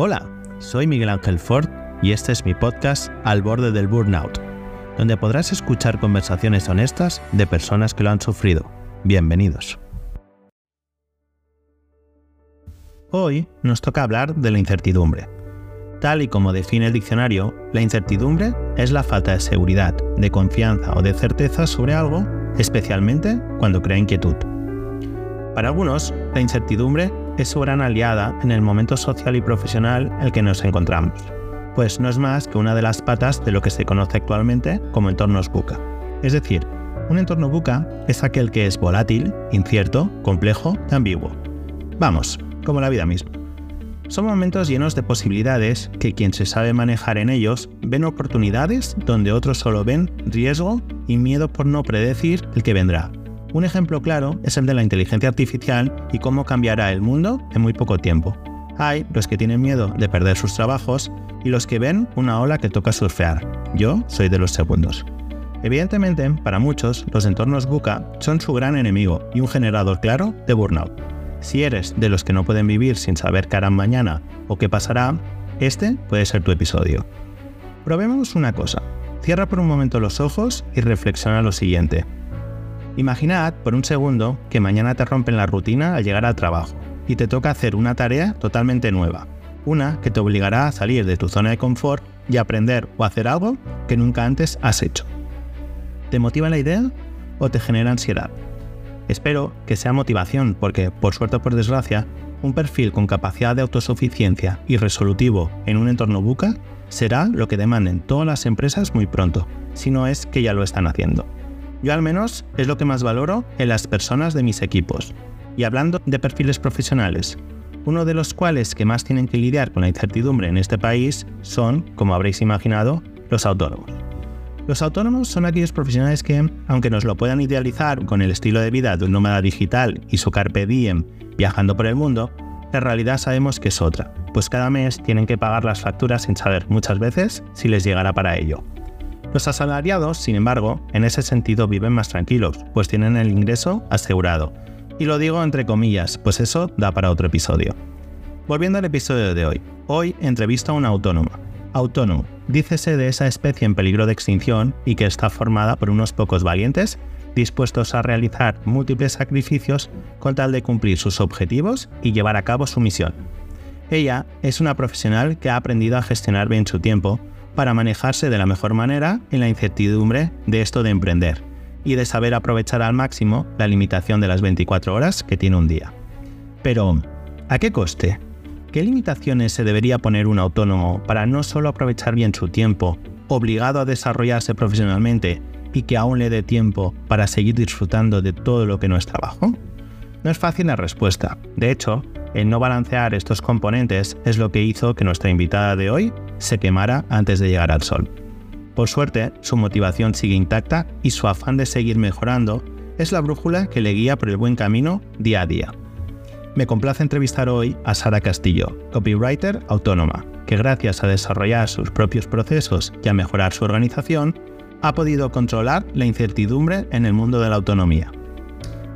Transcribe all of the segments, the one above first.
Hola, soy Miguel Ángel Ford y este es mi podcast Al borde del burnout, donde podrás escuchar conversaciones honestas de personas que lo han sufrido. Bienvenidos. Hoy nos toca hablar de la incertidumbre. Tal y como define el diccionario, la incertidumbre es la falta de seguridad, de confianza o de certeza sobre algo, especialmente cuando crea inquietud. Para algunos, la incertidumbre es su gran aliada en el momento social y profesional en el que nos encontramos, pues no es más que una de las patas de lo que se conoce actualmente como entornos buca. Es decir, un entorno buca es aquel que es volátil, incierto, complejo y ambiguo. Vamos, como la vida misma. Son momentos llenos de posibilidades que quien se sabe manejar en ellos ven oportunidades donde otros solo ven riesgo y miedo por no predecir el que vendrá, un ejemplo claro es el de la inteligencia artificial y cómo cambiará el mundo en muy poco tiempo. Hay los que tienen miedo de perder sus trabajos y los que ven una ola que toca surfear. Yo soy de los segundos. Evidentemente, para muchos, los entornos buca son su gran enemigo y un generador claro de burnout. Si eres de los que no pueden vivir sin saber qué harán mañana o qué pasará, este puede ser tu episodio. Probemos una cosa. Cierra por un momento los ojos y reflexiona lo siguiente. Imaginad por un segundo que mañana te rompen la rutina al llegar al trabajo y te toca hacer una tarea totalmente nueva, una que te obligará a salir de tu zona de confort y aprender o hacer algo que nunca antes has hecho. ¿Te motiva la idea o te genera ansiedad? Espero que sea motivación porque, por suerte o por desgracia, un perfil con capacidad de autosuficiencia y resolutivo en un entorno buca será lo que demanden todas las empresas muy pronto, si no es que ya lo están haciendo. Yo al menos es lo que más valoro en las personas de mis equipos. Y hablando de perfiles profesionales, uno de los cuales que más tienen que lidiar con la incertidumbre en este país son, como habréis imaginado, los autónomos. Los autónomos son aquellos profesionales que, aunque nos lo puedan idealizar con el estilo de vida de un nómada digital y su carpe diem viajando por el mundo, en realidad sabemos que es otra, pues cada mes tienen que pagar las facturas sin saber muchas veces si les llegará para ello. Los asalariados, sin embargo, en ese sentido viven más tranquilos, pues tienen el ingreso asegurado. Y lo digo entre comillas, pues eso da para otro episodio. Volviendo al episodio de hoy, hoy entrevisto a una autónoma. Autónomo, dícese de esa especie en peligro de extinción y que está formada por unos pocos valientes dispuestos a realizar múltiples sacrificios con tal de cumplir sus objetivos y llevar a cabo su misión. Ella es una profesional que ha aprendido a gestionar bien su tiempo, para manejarse de la mejor manera en la incertidumbre de esto de emprender y de saber aprovechar al máximo la limitación de las 24 horas que tiene un día. Pero, ¿a qué coste? ¿Qué limitaciones se debería poner un autónomo para no solo aprovechar bien su tiempo, obligado a desarrollarse profesionalmente y que aún le dé tiempo para seguir disfrutando de todo lo que no es trabajo? No es fácil la respuesta. De hecho, el no balancear estos componentes es lo que hizo que nuestra invitada de hoy se quemara antes de llegar al sol. Por suerte, su motivación sigue intacta y su afán de seguir mejorando es la brújula que le guía por el buen camino día a día. Me complace entrevistar hoy a Sara Castillo, copywriter autónoma, que gracias a desarrollar sus propios procesos y a mejorar su organización, ha podido controlar la incertidumbre en el mundo de la autonomía.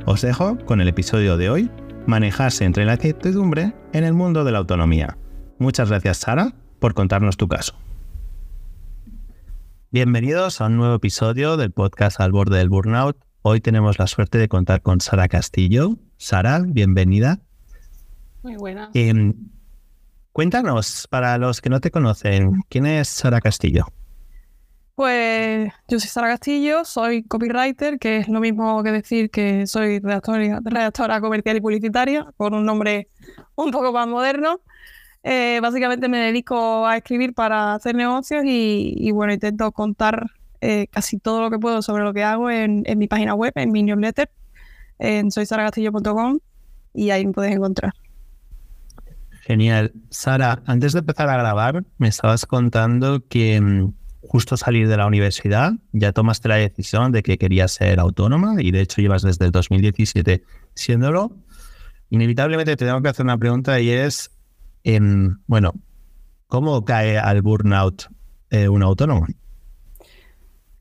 Os dejo con el episodio de hoy, manejarse entre la incertidumbre en el mundo de la autonomía. Muchas gracias Sara por contarnos tu caso. Bienvenidos a un nuevo episodio del podcast Al borde del burnout. Hoy tenemos la suerte de contar con Sara Castillo. Sara, bienvenida. Muy buena. Em, cuéntanos, para los que no te conocen, ¿quién es Sara Castillo? Pues yo soy Sara Castillo, soy copywriter, que es lo mismo que decir que soy redactora, comercial y publicitaria, con un nombre un poco más moderno. Eh, básicamente me dedico a escribir para hacer negocios y, bueno, intento contar eh, casi todo lo que puedo sobre lo que hago en, mi página web, en mi newsletter, en soysaragastillo.com y ahí me puedes encontrar. Genial. Sara, antes de empezar a grabar, me estabas contando que mm, justo salir de la universidad ya tomaste la decisión de que querías ser autónoma y de hecho llevas desde el 2017 siéndolo. Inevitablemente te tengo que hacer una pregunta y es, bueno, ¿cómo cae al burnout eh, un autónomo?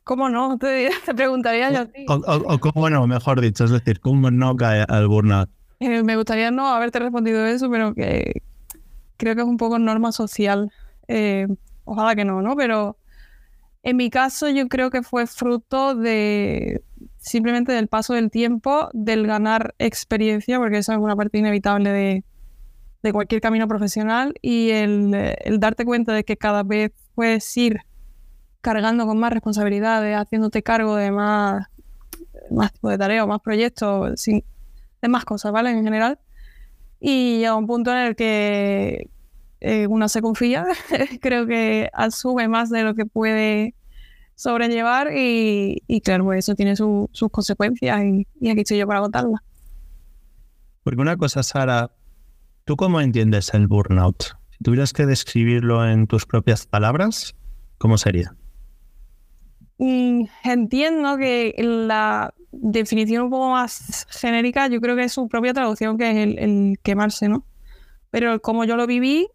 ¿Cómo no? Te, preguntaría yo a ti. O, cómo no, mejor dicho, es decir, ¿cómo no cae al burnout? Eh, me gustaría no haberte respondido eso, pero que, creo que es un poco norma social. Eh, ojalá que no, ¿no? Pero en mi caso yo creo que fue fruto de simplemente del paso del tiempo, del ganar experiencia, porque eso es una parte inevitable de, cualquier camino profesional, y el, darte cuenta de que cada vez puedes ir cargando con más responsabilidades, haciéndote cargo de más, más tipo de tareas, más proyectos, de más cosas, ¿vale? En general. Y llega un punto en el que eh, uno se confía, creo que asume más de lo que puede sobrellevar y, claro, pues eso tiene sus consecuencias y, aquí estoy yo para contarlas. Porque una cosa, Sara, ¿tú cómo entiendes el burnout? Si tuvieras que describirlo en tus propias palabras, ¿cómo sería? Mm, entiendo que la definición un poco más genérica, yo creo que es su propia traducción, que es el, el quemarse, ¿no? Pero como yo lo viví,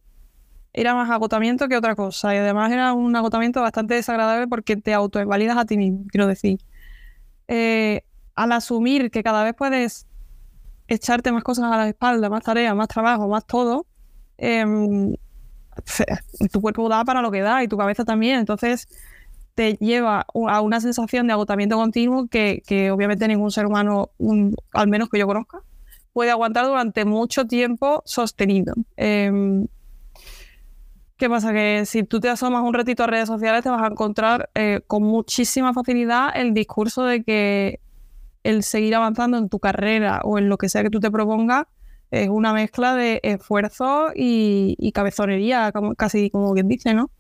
era más agotamiento que otra cosa. Y además era un agotamiento bastante desagradable porque te autoinvalidas a ti mismo, quiero decir. Eh, al asumir que cada vez puedes echarte más cosas a la espalda, más tareas, más trabajo, más todo, em, tu cuerpo da para lo que da y tu cabeza también. Entonces te lleva a una sensación de agotamiento continuo que, obviamente ningún ser humano, al menos que yo conozca, puede aguantar durante mucho tiempo sostenido. Em, ¿Qué pasa? Que si tú te asomas un ratito a redes sociales te vas a encontrar eh, con muchísima facilidad el discurso de que el seguir avanzando en tu carrera o en lo que sea que tú te propongas es una mezcla de esfuerzo y, cabezonería, casi como quien dice, ¿no?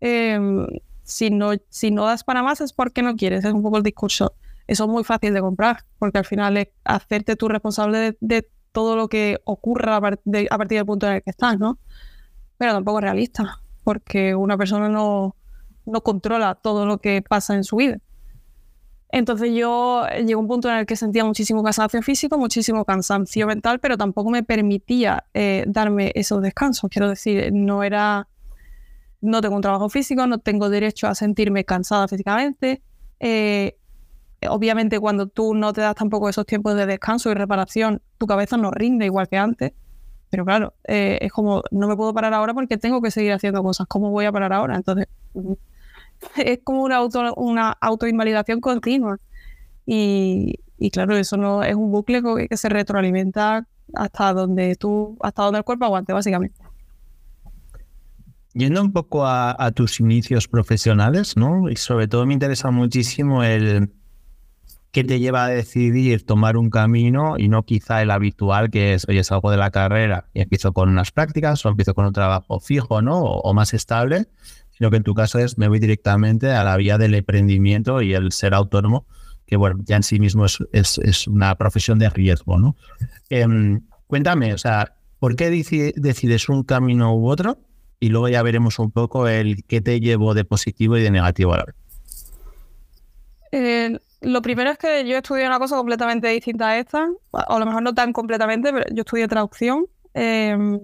Em, si ¿no? Si no das para más es porque no quieres, es un poco el discurso. Eso es muy fácil de comprar, porque al final es hacerte tú responsable de, todo lo que ocurra a, partir del punto en el que estás, ¿no? Pero tampoco realista, porque una persona no, controla todo lo que pasa en su vida. Entonces yo llegué a un punto en el que sentía muchísimo cansancio físico, muchísimo cansancio mental, pero tampoco me permitía eh, darme esos descansos. Quiero decir, no era, no tengo un trabajo físico, no tengo derecho a sentirme cansada físicamente. Eh, obviamente cuando tú no te das tampoco esos tiempos de descanso y reparación, tu cabeza no rinde igual que antes. Pero claro, eh, es como, no me puedo parar ahora porque tengo que seguir haciendo cosas. ¿Cómo voy a parar ahora? Entonces, es como una, auto, una autoinvalidación continua. Y, claro, eso no es un bucle que, se retroalimenta hasta donde tú, hasta donde el cuerpo aguante, básicamente. Yendo un poco a, a, tus inicios profesionales, ¿no? Y sobre todo me interesa muchísimo el, ¿Qué te lleva a decidir tomar un camino y no quizá el habitual que es, oye, salgo de la carrera y empiezo con unas prácticas o empiezo con un trabajo fijo, ¿no? O, más estable, sino que en tu caso es, me voy directamente a la vía del emprendimiento y el ser autónomo, que bueno, ya en sí mismo es, es, una profesión de riesgo, ¿no? Em, cuéntame, o sea, ¿por qué decides un camino u otro? Y luego ya veremos un poco el qué te llevo de positivo y de negativo a la vez. Eh, lo primero es que yo estudié una cosa completamente distinta a esta, o a lo mejor no tan completamente, pero yo estudié traducción. Em,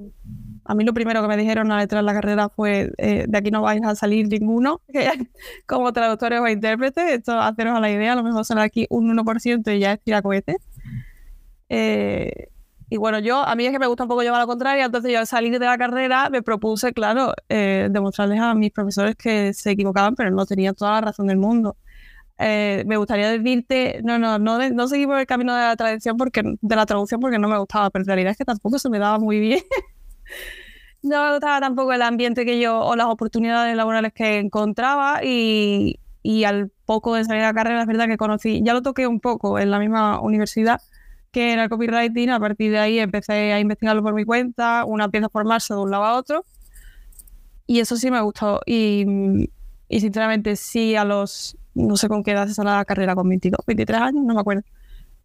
a mí lo primero que me dijeron al entrar en la carrera fue, eh, de aquí no vais a salir ninguno como traductores o intérpretes. Esto, haceros a la idea, a lo mejor sale aquí un 1% y ya es tira cohete. Eh, y bueno, yo, a mí es que me gusta un poco llevar la contraria, entonces yo al salir de la carrera me propuse, claro, eh, demostrarles a mis profesores que se equivocaban, pero no tenían toda la razón del mundo. Eh, me gustaría decirte, no, no, no, no seguí por el camino de la traducción porque, de la traducción porque no me gustaba, pero en realidad es que tampoco se me daba muy bien. no me gustaba tampoco el ambiente que yo, o las oportunidades laborales que encontraba y, y al poco de salir de la carrera es verdad que conocí, ya lo toqué un poco en la misma universidad que era el copywriting, a partir de ahí empecé a investigarlo por mi cuenta, una empieza a formarse de un lado a otro. Y eso sí me gustó. Y, y sinceramente sí a los no sé con qué edad se sale la carrera, con 22, 23 años, no me acuerdo.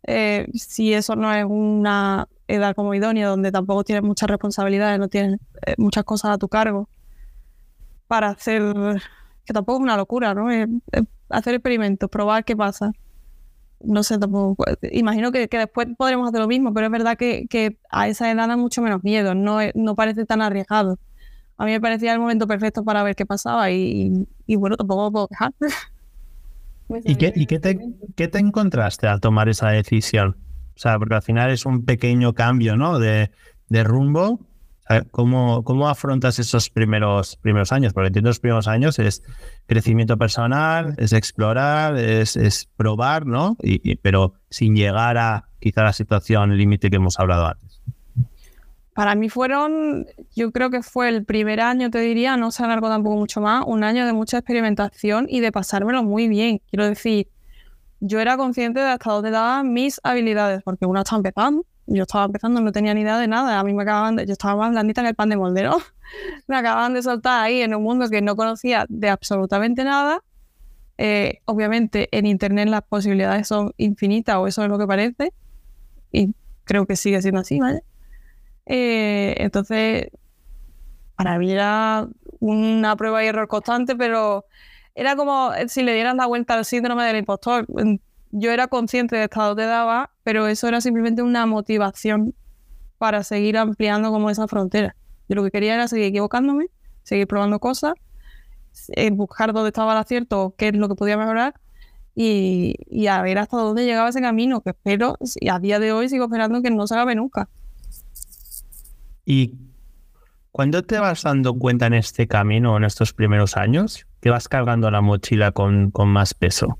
Eh, si eso no es una edad como idónea, donde tampoco tienes muchas responsabilidades, no tienes eh, muchas cosas a tu cargo, para hacer, que tampoco es una locura, ¿no? hacer experimentos, probar qué pasa. No sé, tampoco, imagino que, después podremos hacer lo mismo, pero es verdad que, a esa edad da mucho menos miedo, no, no parece tan arriesgado. A mí me parecía el momento perfecto para ver qué pasaba y, y bueno, tampoco me puedo quejar. ¿Y, qué, y qué, te, qué, te, encontraste al tomar esa decisión? O sea, porque al final es un pequeño cambio, ¿no? De, de rumbo ¿Cómo, ¿Cómo afrontas esos primeros, primeros años? Porque entiendo los primeros años es crecimiento personal, es explorar, es, es probar, ¿no? Y, pero sin llegar a quizá la situación límite que hemos hablado antes. Para mí fueron, yo creo que fue el primer año, te diría, no se alargó tampoco mucho más, un año de mucha experimentación y de pasármelo muy bien. Quiero decir, yo era consciente de hasta dónde daban mis habilidades, porque una estaba empezando, yo estaba empezando, no tenía ni idea de nada. A mí me acababan de, yo estaba más blandita en el pan de moldero. me acababan de soltar ahí en un mundo que no conocía de absolutamente nada. Eh, obviamente en internet las posibilidades son infinitas, o eso es lo que parece. Y creo que sigue siendo así, ¿vale? Eh, entonces, para mí era una prueba y error constante, pero era como si le dieran la vuelta al síndrome del impostor yo era consciente de estado te daba, pero eso era simplemente una motivación para seguir ampliando como esa frontera. Yo lo que quería era seguir equivocándome, seguir probando cosas, eh, buscar dónde estaba el acierto, qué es lo que podía mejorar y, y, a ver hasta dónde llegaba ese camino, que espero, a día de hoy sigo esperando que no se acabe nunca. ¿Y cuándo te vas dando cuenta en este camino, en estos primeros años, que vas cargando la mochila con, con más peso?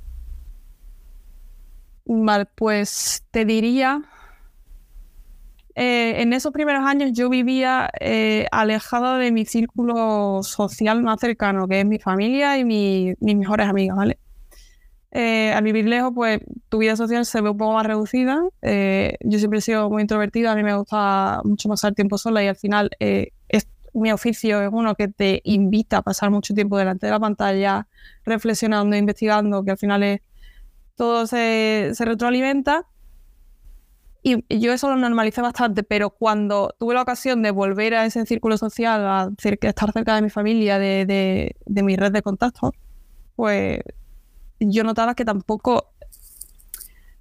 Vale, pues te diría, eh, en esos primeros años yo vivía eh, alejada de mi círculo social más cercano, que es mi familia y mis mejores amigas, ¿vale? Eh, al vivir lejos, pues tu vida social se ve un poco más reducida. yo siempre he sido muy introvertida, a mí me gusta mucho pasar tiempo sola y al final es, mi oficio es uno que te invita a pasar mucho tiempo delante de la pantalla, reflexionando, investigando, que al final es todo se, retroalimenta. Y yo eso lo normalicé bastante, pero cuando tuve la ocasión de volver a ese círculo social, a estar cerca de mi familia, de, mi red de contactos, pues yo notaba que tampoco...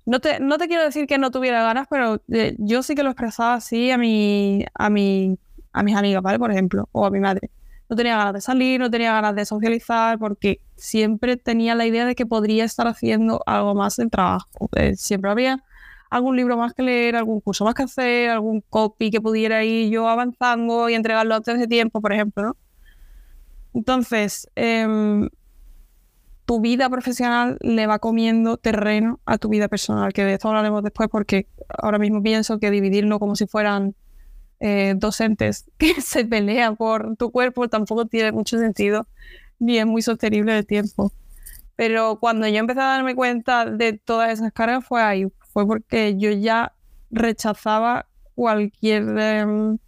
No te, no te quiero decir que no tuviera ganas, pero eh, yo sí que lo expresaba así a, mi, a, mi, a mis amigas, ¿vale? Por ejemplo, o a mi madre no tenía ganas de salir, no tenía ganas de socializar, porque siempre tenía la idea de que podría estar haciendo algo más del trabajo. Eh, siempre había algún libro más que leer, algún curso más que hacer, algún copy que pudiera ir yo avanzando y entregarlo antes de tiempo, por ejemplo, ¿no? Entonces, em, tu vida profesional le va comiendo terreno a tu vida personal, que de esto hablaremos después porque ahora mismo pienso que dividirlo como si fueran eh, docentes que se pelean por tu cuerpo tampoco tiene mucho sentido ni es muy sostenible el tiempo. Pero cuando yo empecé a darme cuenta de todas esas cargas fue ahí, fue porque yo ya rechazaba cualquier, em,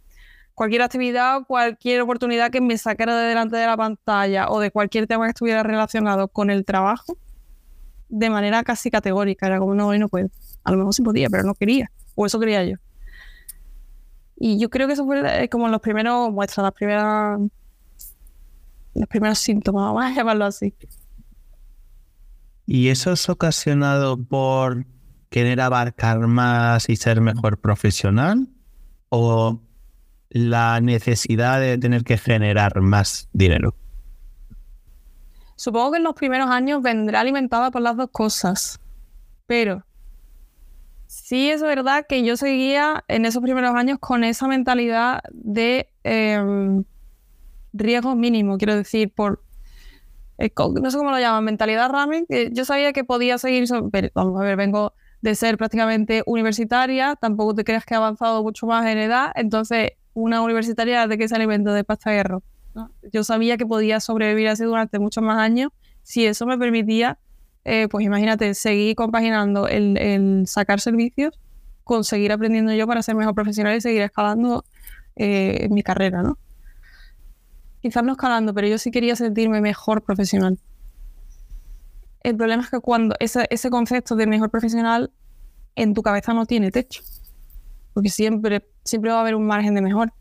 cualquier actividad cualquier oportunidad que me sacara de delante de la pantalla o de cualquier tema que estuviera relacionado con el trabajo de manera casi categórica. Era como, no, hoy no puedo. A lo mejor sí podía, pero no quería. O eso quería yo. Y yo creo que eso fue eh, como los primeros muestras, las primeras, los primeros síntomas, vamos a llamarlo así. ¿Y eso es ocasionado por querer abarcar más y ser mejor profesional? ¿O la necesidad de tener que generar más dinero? Supongo que en los primeros años vendrá alimentada por las dos cosas, pero Sí, es verdad que yo seguía en esos primeros años con esa mentalidad de em, riesgo mínimo, quiero decir, por eh, no sé cómo lo llaman, mentalidad ramen, yo sabía que podía seguir, vamos a ver, vengo de ser prácticamente universitaria, tampoco te creas que he avanzado mucho más en edad, entonces una universitaria de qué se alimenta de pasta de hierro. Yo sabía que podía sobrevivir así durante muchos más años si eso me permitía eh, pues imagínate, seguir compaginando el, sacar servicios con seguir aprendiendo yo para ser mejor profesional y seguir escalando eh, mi carrera, ¿no? Quizás no escalando, pero yo sí quería sentirme mejor profesional. El problema es que cuando ese, ese concepto de mejor profesional en tu cabeza no tiene techo, porque siempre, siempre va a haber un margen de mejor.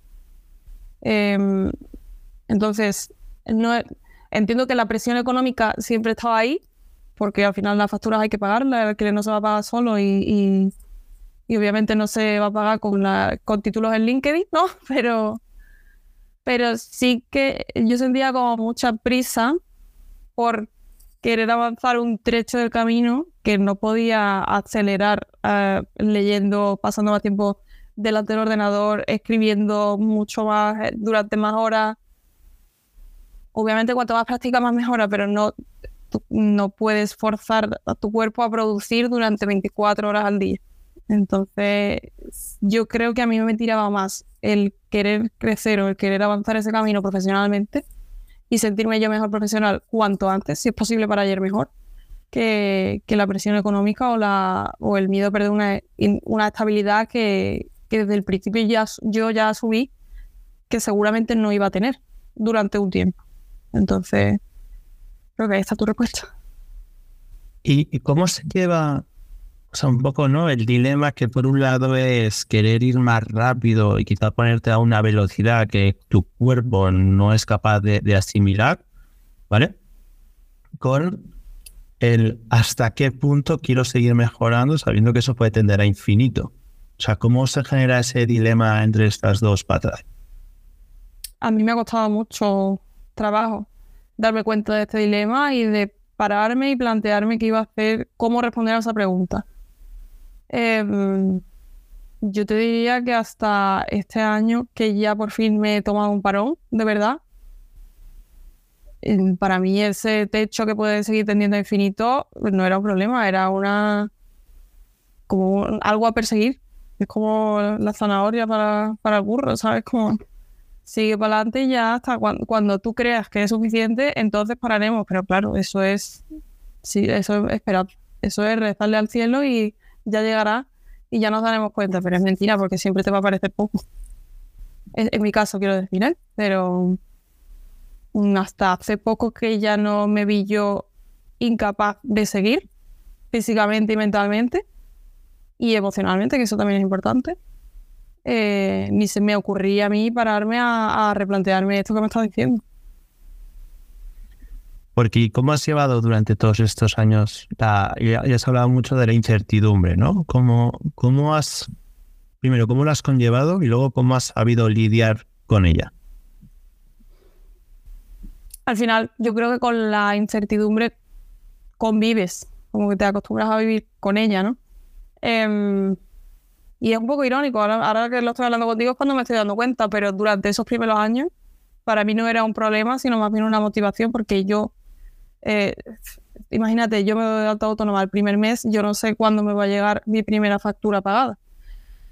Em, entonces, no, entiendo que la presión económica siempre estaba ahí, porque al final las facturas hay que pagarlas, el alquiler no se va a pagar solo y, obviamente no se va a pagar con, la, con títulos en LinkedIn, ¿no? Pero, pero sí que yo sentía como mucha prisa por querer avanzar un trecho del camino que no podía acelerar eh, leyendo, pasando más tiempo delante del ordenador escribiendo mucho más eh, durante más horas. Obviamente cuanto más práctica más mejora, pero no, no puedes forzar a tu cuerpo a producir durante 24 horas al día. Entonces, yo creo que a mí me tiraba más el querer crecer o el querer avanzar ese camino profesionalmente y sentirme yo mejor profesional cuanto antes, si es posible para ayer mejor, que, la presión económica o, la, o el miedo a perder una, una estabilidad que, que desde el principio ya, yo ya asumí que seguramente no iba a tener durante un tiempo. Entonces, creo que ahí está tu respuesta. ¿Y, cómo se lleva, o sea, un poco, ¿no? El dilema que por un lado es querer ir más rápido y quizá ponerte a una velocidad que tu cuerpo no es capaz de, de asimilar, ¿vale? Con el hasta qué punto quiero seguir mejorando sabiendo que eso puede tender a infinito. O sea, ¿cómo se genera ese dilema entre estas dos patas? A mí me ha costado mucho trabajo darme cuenta de este dilema y de pararme y plantearme qué iba a hacer, cómo responder a esa pregunta. Em, yo te diría que hasta este año, que ya por fin me he tomado un parón, de verdad, em, para mí ese techo que puede seguir tendiendo infinito no era un problema, era una como algo a perseguir. Es como la zanahoria para, para el burro, ¿sabes? Como sigue para adelante y ya hasta cuando, tú creas que es suficiente, entonces pararemos. Pero claro, eso es, sí, eso es esperar. Eso es rezarle al cielo y ya llegará y ya nos daremos cuenta. Pero es mentira porque siempre te va a parecer poco. En, mi caso, quiero decir, ¿eh? Pero hasta hace poco que ya no me vi yo incapaz de seguir físicamente y mentalmente y emocionalmente, que eso también es importante, eh, ni se me ocurría a mí pararme a, replantearme esto que me estás diciendo. Porque ¿cómo has llevado durante todos estos años? ya, has hablado mucho de la incertidumbre, ¿no? ¿Cómo, ¿Cómo has, primero, cómo la has conllevado y luego cómo has sabido lidiar con ella? Al final, yo creo que con la incertidumbre convives, como que te acostumbras a vivir con ella, ¿no? Em, y es un poco irónico, ahora, que lo estoy hablando contigo es cuando me estoy dando cuenta, pero durante esos primeros años para mí no era un problema, sino más bien una motivación porque yo, eh, imagínate, yo me doy alta autónoma el primer mes, yo no sé cuándo me va a llegar mi primera factura pagada.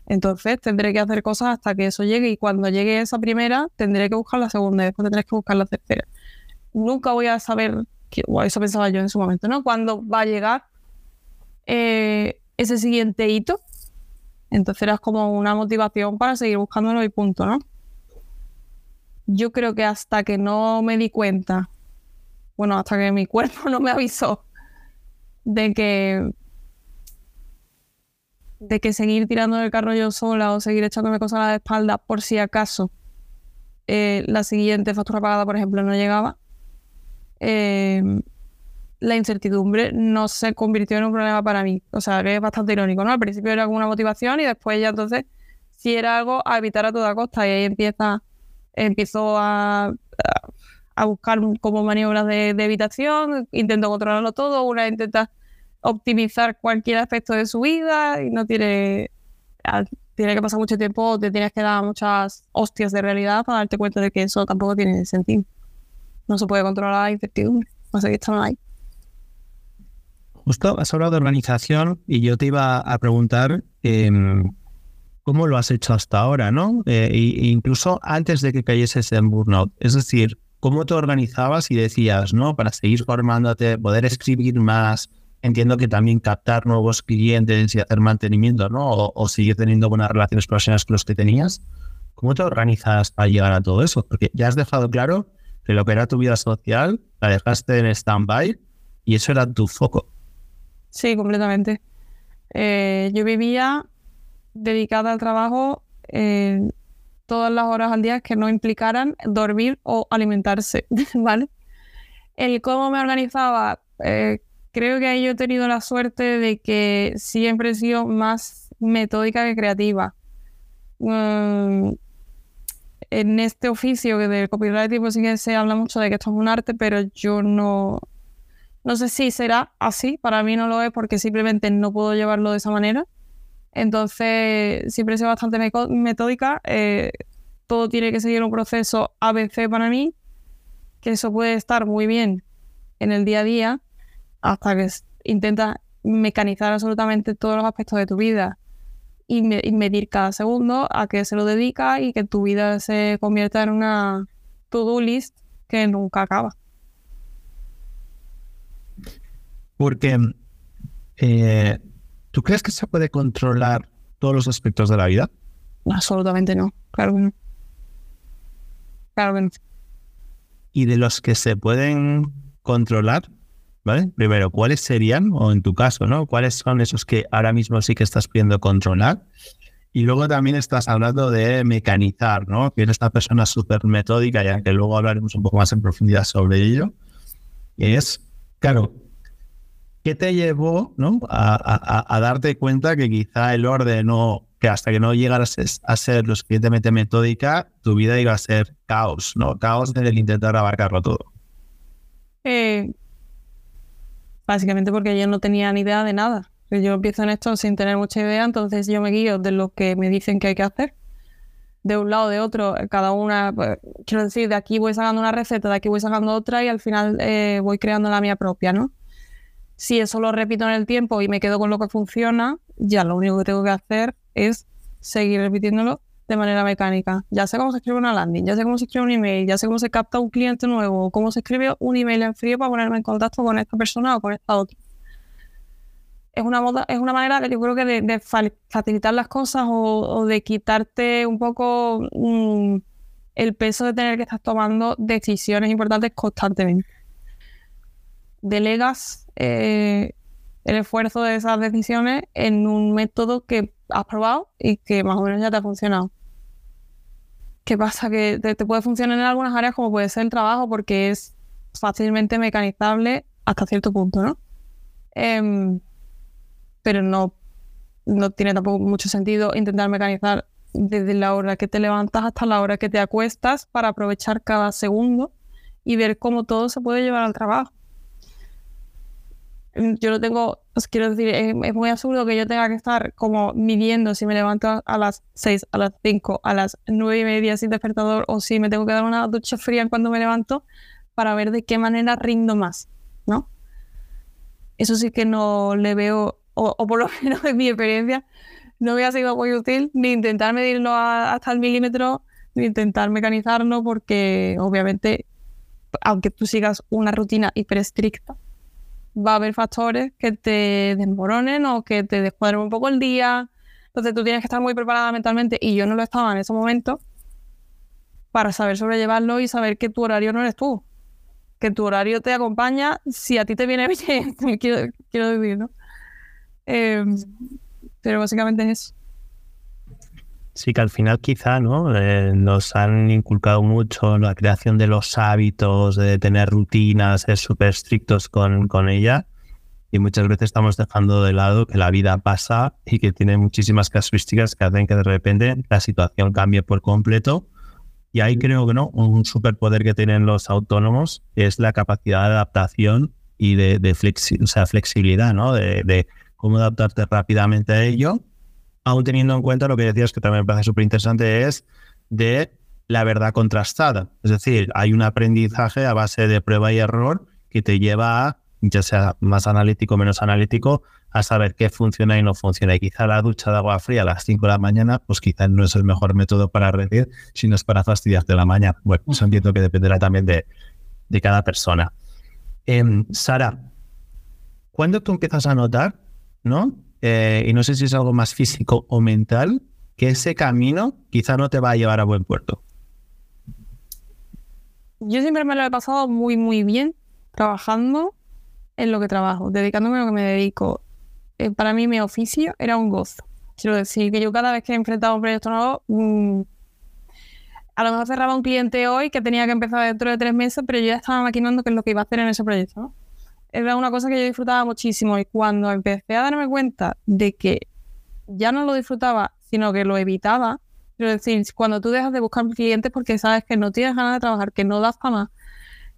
Entonces tendré que hacer cosas hasta que eso llegue y cuando llegue esa primera tendré que buscar la segunda y después tendré que buscar la tercera. Nunca voy a saber, eso pensaba yo en su momento, ¿no? Cuándo va a llegar eh, ese siguiente hito. Entonces era como una motivación para seguir buscándolo y punto, ¿no? Yo creo que hasta que no me di cuenta, bueno, hasta que mi cuerpo no me avisó de que de que seguir tirando del carro yo sola o seguir echándome cosas a la espalda por si acaso eh, la siguiente factura pagada, por ejemplo, no llegaba, eh, la incertidumbre no se convirtió en un problema para mí. O sea, que es bastante irónico, ¿no? Al principio era como una motivación y después ya entonces si era algo a evitar a toda costa y ahí empieza, empiezo a, buscar como maniobras de, evitación, intento controlarlo todo, una intenta optimizar cualquier aspecto de su vida y no tiene, tiene que pasar mucho tiempo, te tienes que dar muchas hostias de realidad para darte cuenta de que eso tampoco tiene sentido. No se puede controlar la incertidumbre, no sé qué están ahí. Justo has hablado de organización y yo te iba a preguntar em, cómo lo has hecho hasta ahora, ¿no? Eh, e incluso antes de que cayeses en burnout. Es decir, cómo te organizabas y decías, ¿no? Para seguir formándote, poder escribir más. Entiendo que también captar nuevos clientes y hacer mantenimiento, ¿no? O, o seguir teniendo buenas relaciones profesionales con los que tenías. ¿Cómo te organizas para llegar a todo eso? Porque ya has dejado claro que lo que era tu vida social la dejaste en stand-by y eso era tu foco. Sí, completamente. Eh, yo vivía dedicada al trabajo eh, todas las horas al día que no implicaran dormir o alimentarse, ¿vale? El cómo me organizaba, eh, creo que ahí yo he tenido la suerte de que siempre he sido más metódica que creativa. Mm, en este oficio que del copyright pues sí que se habla mucho de que esto es un arte, pero yo no, no sé si será así, para mí no lo es porque simplemente no puedo llevarlo de esa manera. Entonces, siempre sido bastante metódica. Eh, todo tiene que seguir un proceso ABC para mí, que eso puede estar muy bien en el día a día, hasta que intentas mecanizar absolutamente todos los aspectos de tu vida y, medir cada segundo a qué se lo dedica y que tu vida se convierta en una to-do list que nunca acaba. Porque eh, ¿tú crees que se puede controlar todos los aspectos de la vida? Absolutamente no, claro que no. Claro que no. Y de los que se pueden controlar, ¿vale? Primero, ¿cuáles serían, o en tu caso, ¿no? ¿Cuáles son esos que ahora mismo sí que estás pidiendo controlar? Y luego también estás hablando de mecanizar, ¿no? Que eres esta persona súper metódica, ya que luego hablaremos un poco más en profundidad sobre ello. Y es, claro, ¿qué te llevó ¿no? a, darte cuenta que quizá el orden o que hasta que no llegaras a ser lo suficientemente metódica, tu vida iba a ser caos, ¿no? Caos del intentar abarcarlo todo. Eh, básicamente porque yo no tenía ni idea de nada. Yo empiezo en esto sin tener mucha idea, entonces yo me guío de lo que me dicen que hay que hacer. De un lado, de otro, cada una, pues, quiero decir, de aquí voy sacando una receta, de aquí voy sacando otra y al final eh, voy creando la mía propia, ¿no? Si eso lo repito en el tiempo y me quedo con lo que funciona, ya lo único que tengo que hacer es seguir repitiéndolo de manera mecánica. Ya sé cómo se escribe una landing, ya sé cómo se escribe un email, ya sé cómo se capta un cliente nuevo, cómo se escribe un email en frío para ponerme en contacto con esta persona o con esta otra es una, moda, es una manera, yo creo que de, facilitar las cosas o, de quitarte un poco mm, el peso de tener que estar tomando decisiones importantes constantemente. Delegas eh, el esfuerzo de esas decisiones en un método que has probado y que más o menos ya te ha funcionado. ¿Qué pasa? Que te, puede funcionar en algunas áreas como puede ser el trabajo porque es fácilmente mecanizable hasta cierto punto, ¿no? Em, pero no, no tiene tampoco mucho sentido intentar mecanizar desde la hora que te levantas hasta la hora que te acuestas para aprovechar cada segundo y ver cómo todo se puede llevar al trabajo. Yo lo tengo, os quiero decir, es, muy absurdo que yo tenga que estar como midiendo si me levanto a las 6, a las 5, a las 9 y media sin despertador o si me tengo que dar una ducha fría cuando me levanto para ver de qué manera rindo más, ¿no? Eso sí que no le veo o, por lo menos en mi experiencia, no me ha sido muy útil ni intentar medirlo hasta el milímetro, ni intentar mecanizarlo, porque obviamente, aunque tú sigas una rutina hiper estricta, va a haber factores que te desmoronen o que te descuadren un poco el día. Entonces tú tienes que estar muy preparada mentalmente, y yo no lo estaba en ese momento, para saber sobrellevarlo y saber que tu horario no eres tú. Que tu horario te acompaña si a ti te viene bien, quiero, quiero decir, ¿no? Em, pero básicamente es eso. Sí, que al final quizá ¿no? Eh, nos han inculcado mucho la creación de los hábitos, de tener rutinas, ser súper estrictos con, con ella. Y muchas veces estamos dejando de lado que la vida pasa y que tiene muchísimas casuísticas que hacen que de repente la situación cambie por completo. Y ahí creo que no, un superpoder que tienen los autónomos es la capacidad de adaptación y de, de o sea, flexibilidad, ¿no? De, de cómo adaptarte rápidamente a ello, aún teniendo en cuenta lo que decías que también me parece súper interesante, es de la verdad contrastada. Es decir, hay un aprendizaje a base de prueba y error que te lleva a, ya sea más analítico o menos analítico, a saber qué funciona y no funciona. Y quizá la ducha de agua fría a las 5 de la mañana, pues quizá no es el mejor método para rendir, sino es para fastidiarte la mañana. Bueno, eso entiendo que dependerá también de, de cada persona. Em, Sara, ¿cuándo tú empiezas a notar ¿no? Eh, y no sé si es algo más físico o mental, que ese camino quizá no te va a llevar a buen puerto. Yo siempre me lo he pasado muy, muy bien trabajando en lo que trabajo, dedicándome a lo que me dedico. Eh, para mí mi oficio era un gozo. Quiero decir que yo cada vez que he enfrentado un proyecto nuevo, mm, a lo mejor cerraba un cliente hoy que tenía que empezar dentro de tres meses, pero yo ya estaba maquinando qué es lo que iba a hacer en ese proyecto. ¿no? Era una cosa que yo disfrutaba muchísimo y cuando empecé a darme cuenta de que ya no lo disfrutaba, sino que lo evitaba, quiero decir, cuando tú dejas de buscar clientes porque sabes que no tienes ganas de trabajar, que no das para más,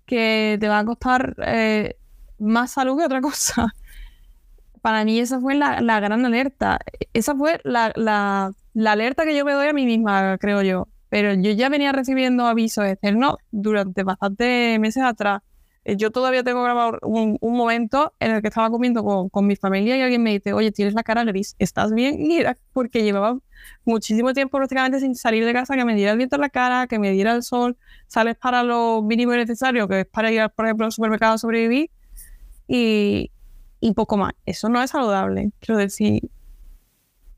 que te va a costar eh, más salud que otra cosa, para mí esa fue la, gran alerta. Esa fue la, la, alerta que yo me doy a mí misma, creo yo. Pero yo ya venía recibiendo avisos externos durante bastantes meses atrás. Eh, yo todavía tengo grabado un, momento en el que estaba comiendo con, con, mi familia y alguien me dice, oye, tienes la cara gris, ¿estás bien? Y era porque llevaba muchísimo tiempo prácticamente sin salir de casa, que me diera el viento en la cara, que me diera el sol, sales para lo mínimo necesario, que es para ir, por ejemplo, al supermercado a sobrevivir, y, y poco más. Eso no es saludable. Quiero decir,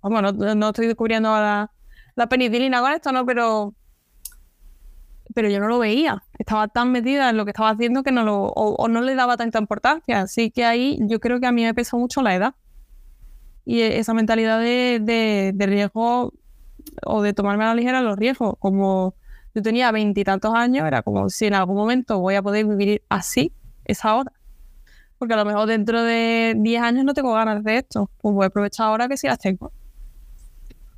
vamos, no, no estoy descubriendo la, la penicilina con esto, ¿no? Pero, pero yo no lo veía. Estaba tan metida en lo que estaba haciendo que no lo, o, no le daba tanta importancia. Así que ahí yo creo que a mí me pesó mucho la edad. Y esa mentalidad de, de, riesgo o de tomarme a la ligera los riesgos. Como yo tenía veintitantos años, era como si en algún momento voy a poder vivir así, esa hora porque a lo mejor dentro de 10 años no tengo ganas de esto, pues voy a aprovechar ahora que sí las tengo.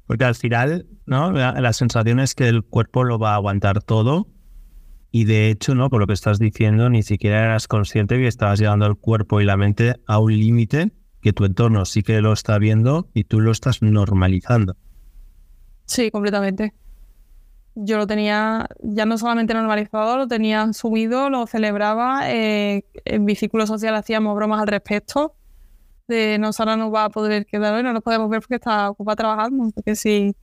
Porque al final, ¿no? La, sensación es que el cuerpo lo va a aguantar todo y de hecho, ¿no? Por lo que estás diciendo, ni siquiera eras consciente que estabas llevando el cuerpo y la mente a un límite que tu entorno sí que lo está viendo y tú lo estás normalizando. Sí, completamente yo lo tenía ya no solamente normalizado, lo tenía subido, lo celebraba. Eh, en mi círculo social hacíamos bromas al respecto. De no, Sara no va a poder quedar hoy, no nos podemos ver porque está ocupada trabajando. Porque si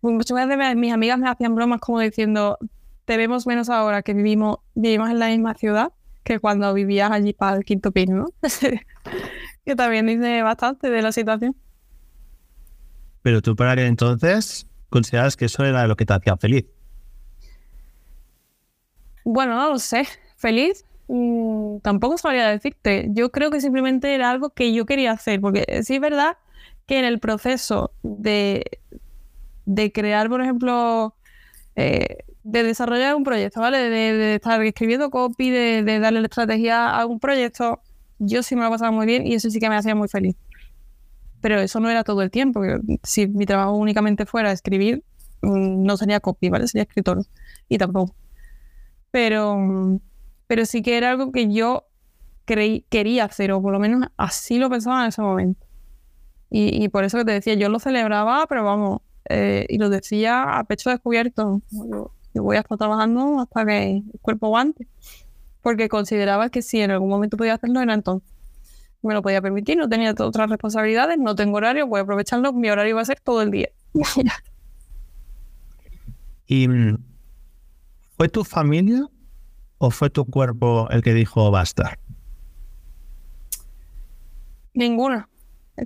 muchas veces mis amigas me hacían bromas como diciendo, te vemos menos ahora que vivimos, vivimos en la misma ciudad que cuando vivías allí para el quinto pino, ¿no? que también dice bastante de la situación. Pero tú para aquel entonces consideras que eso era lo que te hacía feliz? Bueno, no lo sé. ¿Feliz? Mm, tampoco sabría decirte. Yo creo que simplemente era algo que yo quería hacer, porque sí es verdad que en el proceso de, de crear, por ejemplo, eh, de desarrollar un proyecto, ¿vale? De, estar escribiendo copy, de, darle la estrategia a un proyecto, yo sí me lo pasaba muy bien y eso sí que me hacía muy feliz pero eso no era todo el tiempo. Si mi trabajo únicamente fuera escribir, mm, no sería copy, ¿vale? Sería escritor y tampoco. Pero, pero sí que era algo que yo creí, quería hacer, o por lo menos así lo pensaba en ese momento. Y, por eso que te decía, yo lo celebraba, pero vamos, eh, y lo decía a pecho descubierto. Yo, voy a estar trabajando hasta que el cuerpo aguante. Porque consideraba que si en algún momento podía hacerlo era entonces me lo podía permitir, no tenía otras responsabilidades, no tengo horario, voy a aprovecharlo, mi horario va a ser todo el día. ¿Y mm, fue tu familia o fue tu cuerpo el que dijo basta? Ninguna.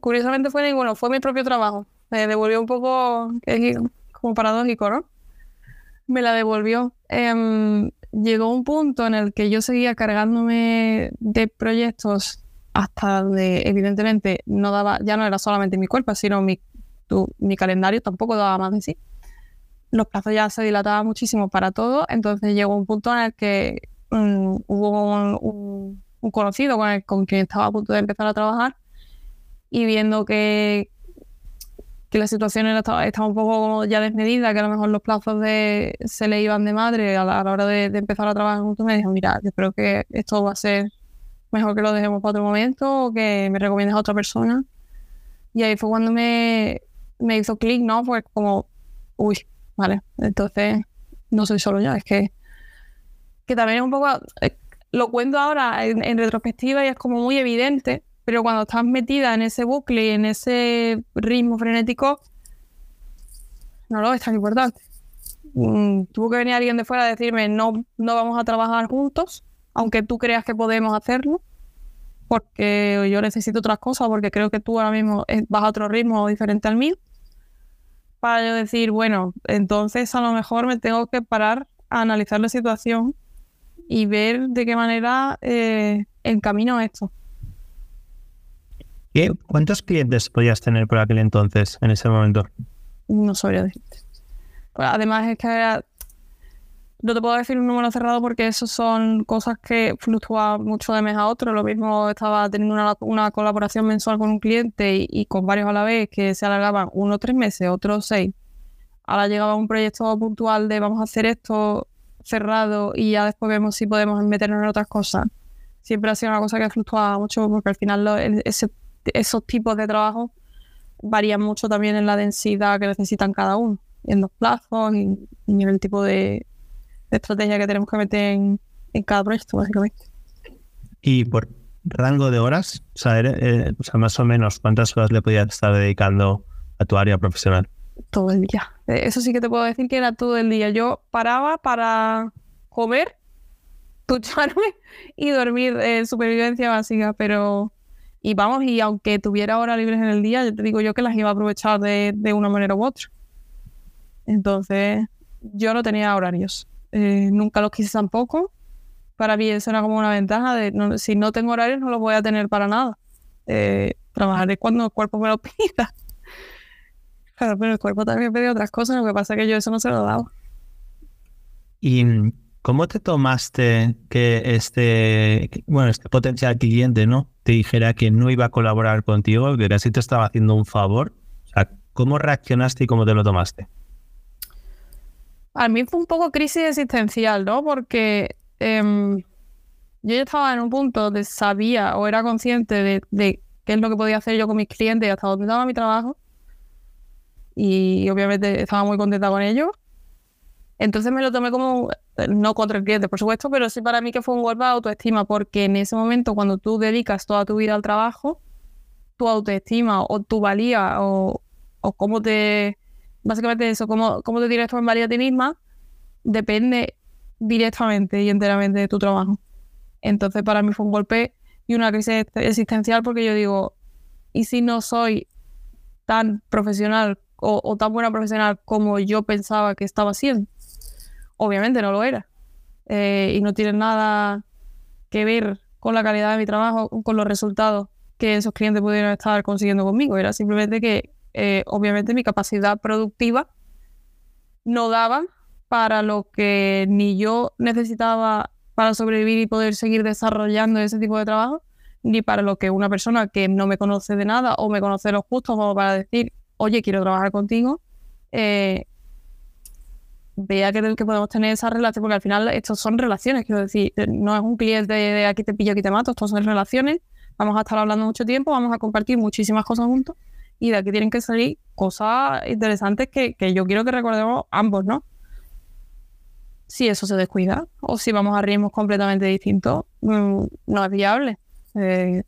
Curiosamente fue ninguno, fue mi propio trabajo. Me devolvió un poco como paradójico, ¿no? Me la devolvió. Em, llegó un punto en el que yo seguía cargándome de proyectos hasta donde evidentemente no daba, ya no era solamente mi cuerpo, sino mi, mi calendario tampoco daba más de sí. Los plazos ya se dilataban muchísimo para todo, entonces llegó un punto en el que mm, hubo un, conocido con, el, con quien estaba a punto de empezar a trabajar y viendo que, que la situación estaba, un poco ya desmedida, que a lo mejor los plazos de, se le iban de madre a la, hora de, de, empezar a trabajar juntos, me dijo, mira, yo creo que esto va a ser mejor que lo dejemos para otro momento o que me recomiendes a otra persona. Y ahí fue cuando me, me hizo clic, ¿no? Pues como, uy, vale, entonces no soy solo yo, es que, que también es un poco, eh, lo cuento ahora en, retrospectiva y es como muy evidente, pero cuando estás metida en ese bucle en ese ritmo frenético, no lo es tan importante. Mm, tuvo que venir alguien de fuera a decirme, no, no vamos a trabajar juntos, aunque tú creas que podemos hacerlo, porque yo necesito otras cosas, porque creo que tú ahora mismo vas a otro ritmo diferente al mío, para yo decir, bueno, entonces a lo mejor me tengo que parar a analizar la situación y ver de qué manera eh, encamino esto. ¿Qué, ¿Cuántos clientes podías tener por aquel entonces, en ese momento? No sabría decirte. Además es que no te puedo decir un número cerrado porque eso son cosas que fluctúan mucho de mes a otro. Lo mismo estaba teniendo una, colaboración mensual con un cliente y, con varios a la vez que se alargaban unos tres meses, otros seis. Ahora llegaba un proyecto puntual de vamos a hacer esto cerrado y ya después vemos si podemos meternos en otras cosas. Siempre ha sido una cosa que fluctuaba mucho porque al final esos tipos de trabajo varían mucho también en la densidad que necesitan cada uno, en los plazos y, en el tipo de, estrategia que tenemos que meter en, cada proyecto, básicamente. Y por rango de horas, eh, o sea, más o menos, ¿cuántas horas le podías estar dedicando a tu área profesional? Todo el día. Eh, eso sí que te puedo decir que era todo el día. Yo paraba para comer, ducharme y dormir en supervivencia básica, pero y vamos, y aunque tuviera horas libres en el día, yo te digo yo que las iba a aprovechar de, una manera u otra. Entonces, yo no tenía horarios. Eh, nunca los quise tampoco. Para mí eso era como una ventaja de si no tengo horarios no los voy a tener para nada. Eh, trabajaré cuando el cuerpo me lo pida. Claro, pero el cuerpo también pedía otras cosas, lo que pasa es que yo eso no se lo daba. ¿Y cómo te tomaste que este, bueno, este potencial cliente, ¿no? Te dijera que no iba a colaborar contigo, que casi te estaba haciendo un favor. O sea, ¿cómo reaccionaste y cómo te lo tomaste? A mí fue un poco crisis existencial, ¿no? Porque em, yo ya estaba en un punto donde sabía o era consciente de, de qué es lo que podía hacer yo con mis clientes y hasta dónde estaba mi trabajo y obviamente estaba muy contenta con ello. Entonces me lo tomé como, no contra el cliente, por supuesto, pero sí para mí que fue un golpe de autoestima, porque en ese momento cuando tú dedicas toda tu vida al trabajo, tu autoestima o tu valía o, o cómo te, básicamente eso, cómo, cómo te tienes en valía a ti misma, depende directamente y enteramente de tu trabajo. Entonces para mí fue un golpe y una crisis existencial porque yo digo, ¿y si no soy tan profesional o, tan buena profesional como yo pensaba que estaba siendo. Obviamente no lo era. Eh, y no tiene nada que ver con la calidad de mi trabajo, con los resultados que esos clientes pudieron estar consiguiendo conmigo. Era simplemente que, eh, obviamente, mi capacidad productiva no daba para lo que ni yo necesitaba para sobrevivir y poder seguir desarrollando ese tipo de trabajo, ni para lo que una persona que no me conoce de nada o me conoce lo justo como para decir, oye, quiero trabajar contigo, eh, vea que, que, podemos tener esa relación, porque al final estos son relaciones, quiero decir, no es un cliente de, aquí te pillo, aquí te mato, estos son relaciones, vamos a estar hablando mucho tiempo, vamos a compartir muchísimas cosas juntos y de aquí tienen que salir cosas interesantes que, yo quiero que recordemos ambos, ¿no? Si eso se descuida o si vamos a ritmos completamente distintos, mm, no es viable. Eh,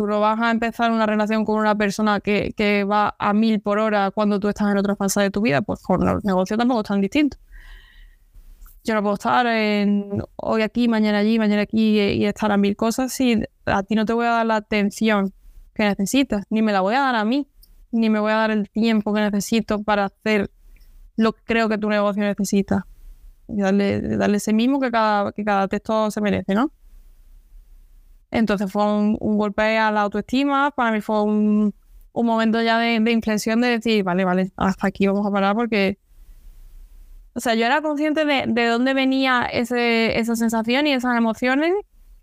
Tú no vas a empezar una relación con una persona que, que, va a mil por hora cuando tú estás en otra fase de tu vida, pues con los negocios tampoco están distintos. Yo no puedo estar en hoy aquí, mañana allí, mañana aquí y, estar a mil cosas si a ti no te voy a dar la atención que necesitas, ni me la voy a dar a mí, ni me voy a dar el tiempo que necesito para hacer lo que creo que tu negocio necesita. Y darle, darle ese mismo que cada, que cada texto se merece, ¿no? Entonces fue un, golpe a la autoestima, para mí fue un, momento ya de, inflexión de decir, vale, vale, hasta aquí vamos a parar porque... O sea, yo era consciente de, dónde venía ese, esa sensación y esas emociones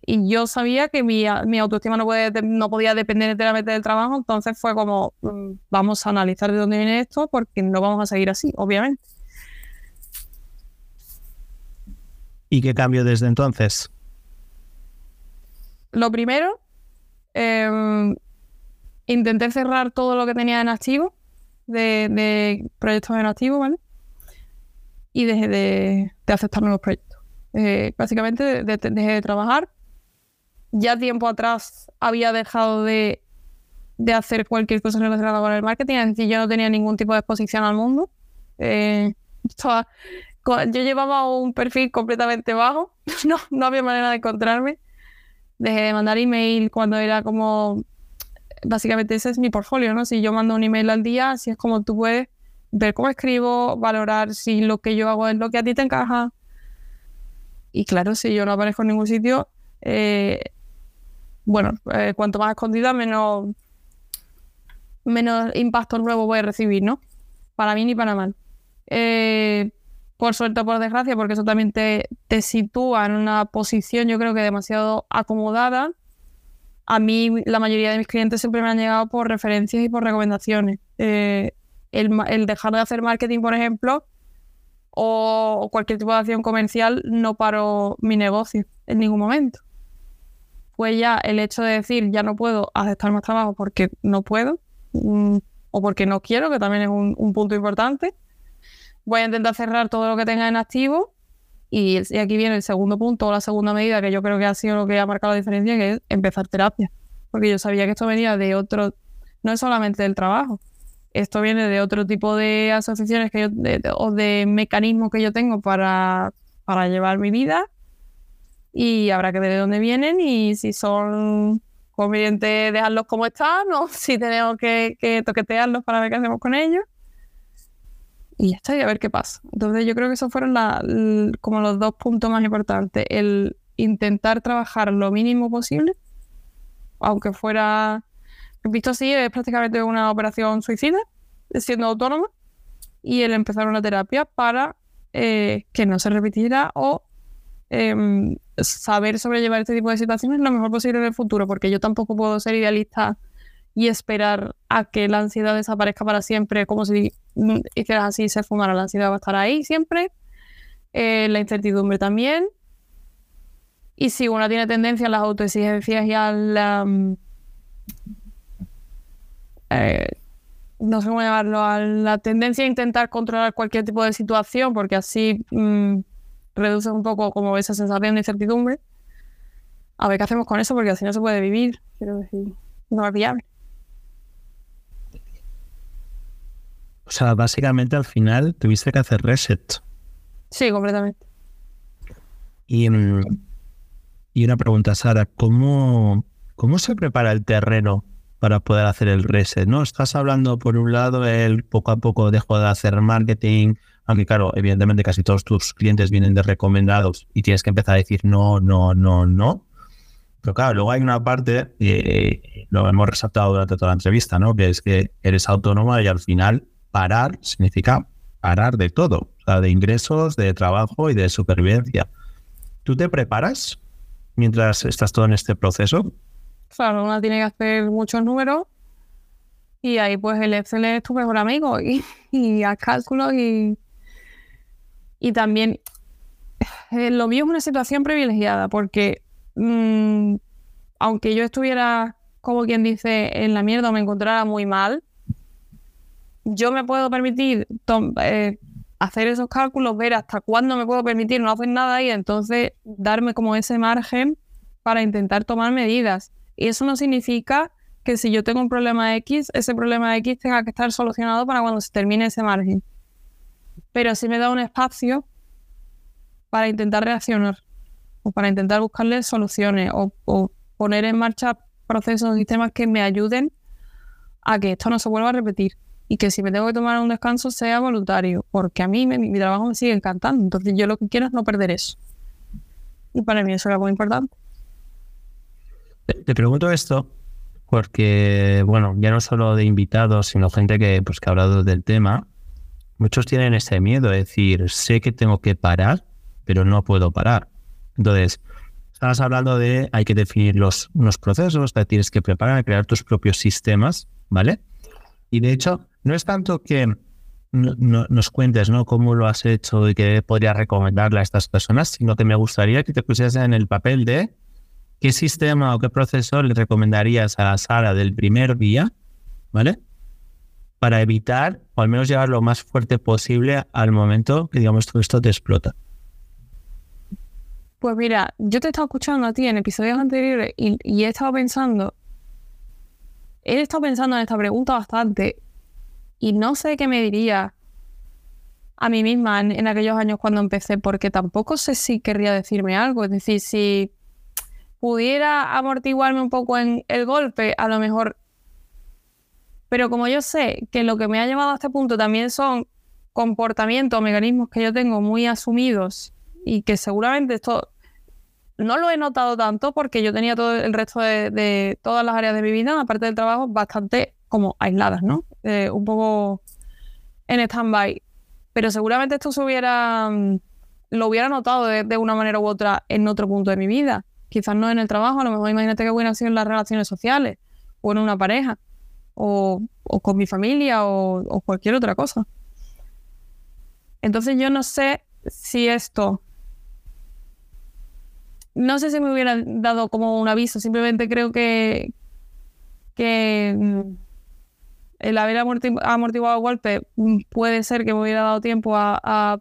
y yo sabía que mi, autoestima no, puede, no podía depender enteramente del trabajo, entonces fue como, mm, vamos a analizar de dónde viene esto porque no vamos a seguir así, obviamente. ¿Y qué cambio desde entonces? Lo primero, em, intenté cerrar todo lo que tenía en activo, de, proyectos en activo, ¿vale? Y dejé de, aceptar nuevos proyectos. Eh, básicamente dejé de trabajar. Ya tiempo atrás había dejado de, hacer cualquier cosa relacionada con el marketing, es decir, yo no tenía ningún tipo de exposición al mundo. Eh, yo llevaba un perfil completamente bajo, no, no había manera de encontrarme dejé de mandar email cuando era como, básicamente ese es mi portfolio, ¿no? Si yo mando un email al día, así es como tú puedes ver cómo escribo, valorar si lo que yo hago es lo que a ti te encaja. Y claro, si yo no aparezco en ningún sitio, eh, bueno, eh, cuanto más escondida, menos, impacto nuevo voy a recibir, ¿no? Para mí ni para mal. Eh, por suerte o por desgracia, porque eso también te, sitúa en una posición, yo creo que demasiado acomodada. A mí, la mayoría de mis clientes siempre me han llegado por referencias y por recomendaciones. Eh, el, dejar de hacer marketing, por ejemplo, o cualquier tipo de acción comercial, no paró mi negocio en ningún momento. Pues ya el hecho de decir ya no puedo aceptar más trabajo porque no puedo mm, o porque no quiero, que también es un, un, punto importante. Voy a intentar cerrar todo lo que tenga en activo y, y, aquí viene el segundo punto o la segunda medida que yo creo que ha sido lo que ha marcado la diferencia, que es empezar terapia. Porque yo sabía que esto venía de otro, no es solamente del trabajo, esto viene de otro tipo de asociaciones que yo, o de mecanismos que yo tengo para, para llevar mi vida y habrá que ver de dónde vienen y si son convenientes dejarlos como están o si tenemos que, que toquetearlos para ver qué hacemos con ellos. Y ya está, y a ver qué pasa. Entonces yo creo que esos fueron la, como los dos puntos más importantes. El intentar trabajar lo mínimo posible, aunque fuera, visto así, es prácticamente una operación suicida, siendo autónoma, y el empezar una terapia para eh, que no se repitiera o eh, saber sobrellevar este tipo de situaciones lo mejor posible en el futuro, porque yo tampoco puedo ser idealista y esperar a que la ansiedad desaparezca para siempre, como si hicieras así se fumara. La ansiedad va a estar ahí siempre, eh, la incertidumbre también. Y si uno tiene tendencia a las autoexigencias y a la. Mm, eh, no sé cómo llamarlo, a la tendencia a intentar controlar cualquier tipo de situación, porque así mm, reduce un poco como esa sensación de incertidumbre. A ver qué hacemos con eso, porque así no se puede vivir. Quiero decir, no es viable. O sea, básicamente al final tuviste que hacer reset. Sí, completamente. Y, mm, y una pregunta, Sara, ¿cómo, ¿cómo se prepara el terreno para poder hacer el reset? ¿no? Estás hablando, por un lado, el poco a poco dejo de hacer marketing, aunque claro, evidentemente casi todos tus clientes vienen de recomendados y tienes que empezar a decir no, no, no, no. Pero claro, luego hay una parte, eh, lo hemos resaltado durante toda la entrevista, ¿no? Que es que eres autónoma y al final parar significa parar de todo, o sea, de ingresos, de trabajo y de supervivencia. ¿Tú te preparas mientras estás todo en este proceso? Claro, uno tiene que hacer muchos números y ahí pues el Excel es tu mejor amigo y, y haz cálculos y y también eh, lo mío es una situación privilegiada porque mm, aunque yo estuviera, como quien dice, en la mierda o me encontrara muy mal, yo me puedo permitir eh, hacer esos cálculos, ver hasta cuándo me puedo permitir no hacer nada y entonces darme como ese margen para intentar tomar medidas. Y eso no significa que si yo tengo un problema X, ese problema X tenga que estar solucionado para cuando se termine ese margen pero sí me da un espacio para intentar reaccionar o para intentar buscarle soluciones o, poner en marcha procesos o sistemas que me ayuden a que esto no se vuelva a repetir y que si me tengo que tomar un descanso sea voluntario, porque a mí mi trabajo me sigue encantando, entonces yo lo que quiero es no perder eso. Y para mí eso es muy importante. Te pregunto esto porque, bueno, ya no solo de invitados, sino gente que, pues, que ha hablado del tema, muchos tienen ese miedo, es decir, sé que tengo que parar, pero no puedo parar. Entonces, estabas hablando de hay que definir los, unos procesos, te tienes que preparar, crear tus propios sistemas, ¿vale? Y de hecho, no es tanto que nos cuentes ¿no? cómo lo has hecho y qué podrías recomendarle a estas personas, sino que me gustaría que te pusieras en el papel de qué sistema o qué proceso le recomendarías a la sala del primer día, ¿vale? Para evitar o al menos llevar lo más fuerte posible al momento que digamos todo esto te explota? Pues mira, yo te he estado escuchando a ti en episodios anteriores y, he estado pensando, he estado pensando en esta pregunta bastante y no sé qué me diría a mí misma en, en, aquellos años cuando empecé, porque tampoco sé si querría decirme algo. Es decir, si pudiera amortiguarme un poco en el golpe, a lo mejor pero como yo sé que lo que me ha llevado a este punto también son comportamientos, mecanismos que yo tengo muy asumidos y que seguramente esto no lo he notado tanto porque yo tenía todo el resto de, todas las áreas de mi vida, aparte del trabajo, bastante como aisladas, ¿no? Eh, un poco en stand-by. Pero seguramente esto se hubiera, mm, lo hubiera notado de, de, una manera u otra en otro punto de mi vida. Quizás no en el trabajo, a lo mejor imagínate que hubiera sido en las relaciones sociales o en una pareja o, con mi familia o, cualquier otra cosa. Entonces yo no sé si esto no sé si me hubiera dado como un aviso, simplemente creo que, que mm, el haber amortiguado el golpe mm, puede ser que me hubiera dado tiempo a,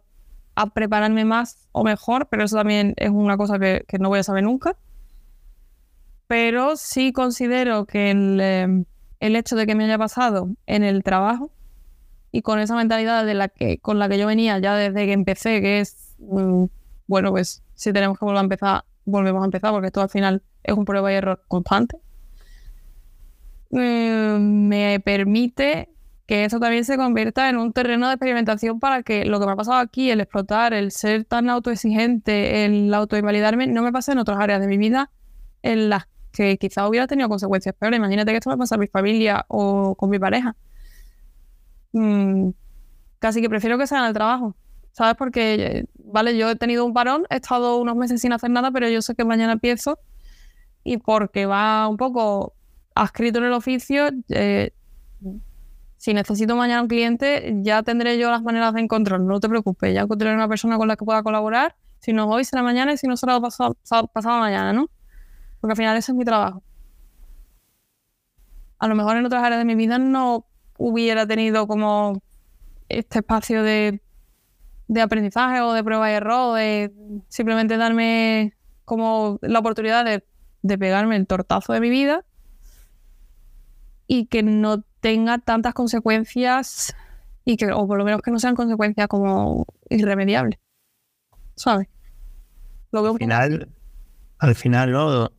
prepararme más o mejor, pero eso también es una cosa que, no voy a saber nunca. Pero sí considero que el, em, el, hecho de que me haya pasado en el trabajo y con esa mentalidad de la que, con la que yo venía ya desde que empecé, que es, mm, bueno, pues si tenemos que volver a empezar, volvemos a empezar, porque esto al final es un prueba y error constante eh, me permite que eso también se convierta en un terreno de experimentación para que lo que me ha pasado aquí, el explotar, el ser tan autoexigente, el autoinvalidarme, no me pase en otras áreas de mi vida en las que quizás hubiera tenido consecuencias peores. Imagínate que esto me pasa a mi familia o con mi pareja. Mm, casi que prefiero que sea en el trabajo, ¿sabes? Porque, vale, yo he tenido un parón, he estado unos meses sin hacer nada, pero yo sé que mañana empiezo y porque va un poco adscrito en el oficio, eh, si necesito mañana un cliente, ya tendré yo las maneras de encontrarlo. No te preocupes, ya encontraré una persona con la que pueda colaborar. Si no hoy, será mañana y si no será pasado, pasado mañana, ¿no? Porque al final ese es mi trabajo. A lo mejor en otras áreas de mi vida no hubiera tenido como este espacio de, de aprendizaje o de prueba y error, de simplemente darme como la oportunidad de, de pegarme el tortazo de mi vida y que no tenga tantas consecuencias y que, o por lo menos que no sean consecuencias como irremediables. ¿Sabes? Lo al final, al final, ¿no?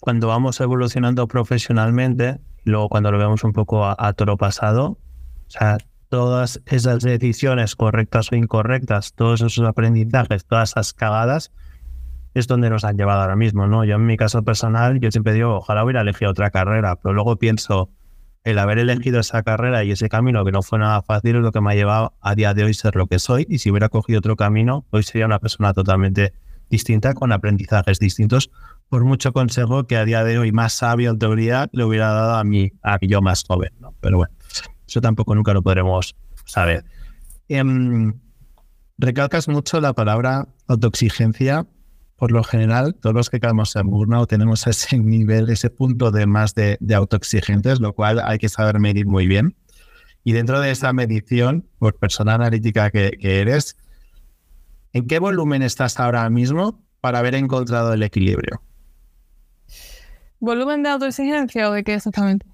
Cuando vamos evolucionando profesionalmente, luego cuando lo vemos un poco a, a toro pasado, o sea, todas esas decisiones correctas o incorrectas, todos esos aprendizajes, todas esas cagadas, es donde nos han llevado ahora mismo, ¿no? Yo en mi caso personal, yo siempre digo, ojalá hubiera elegido otra carrera, pero luego pienso, el haber elegido esa carrera y ese camino que no fue nada fácil es lo que me ha llevado a día de hoy ser lo que soy y si hubiera cogido otro camino, hoy sería una persona totalmente distinta con aprendizajes distintos, por mucho consejo que a día de hoy más sabio teoría le hubiera dado a mí, a yo más joven, ¿no? Pero bueno, eso tampoco nunca lo podremos saber. Em, recalcas mucho la palabra autoexigencia por lo general, todos los que caemos en burnout tenemos ese nivel, ese punto de más de, autoexigentes, lo cual hay que saber medir muy bien. Y dentro de esa medición, por persona analítica que, eres, ¿en qué volumen estás ahora mismo para haber encontrado el equilibrio? ¿Volumen de autoexigencia o de qué exactamente?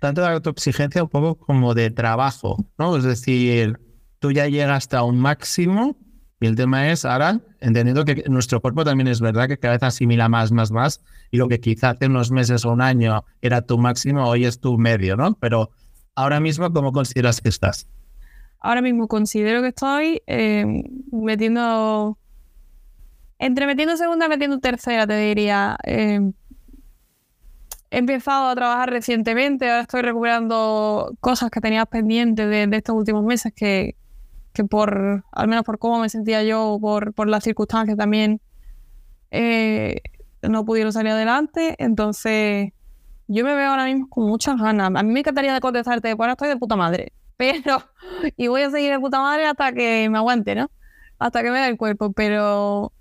Tanto de autoexigencia un poco como de trabajo, ¿no? Es decir, tú ya llegaste a un máximo y el tema es ahora, entendiendo que nuestro cuerpo también es verdad que cada vez asimila más, más, más, y lo que quizá hace unos meses o un año era tu máximo, hoy es tu medio, ¿no? Pero ahora mismo, ¿cómo consideras que estás? Ahora mismo considero que estoy eh, metiendo, entre metiendo segunda, metiendo tercera, te diría. Eh, he empezado a trabajar recientemente, ahora estoy recuperando cosas que tenía pendientes de estos últimos meses que, que por, al menos por cómo me sentía yo, por, por las circunstancias también, eh, no pudieron salir adelante. Entonces, yo me veo ahora mismo con muchas ganas. A mí me encantaría de contestarte, bueno, estoy de puta madre, pero, y voy a seguir de puta madre hasta que me aguante, ¿no? Hasta que me dé el cuerpo, pero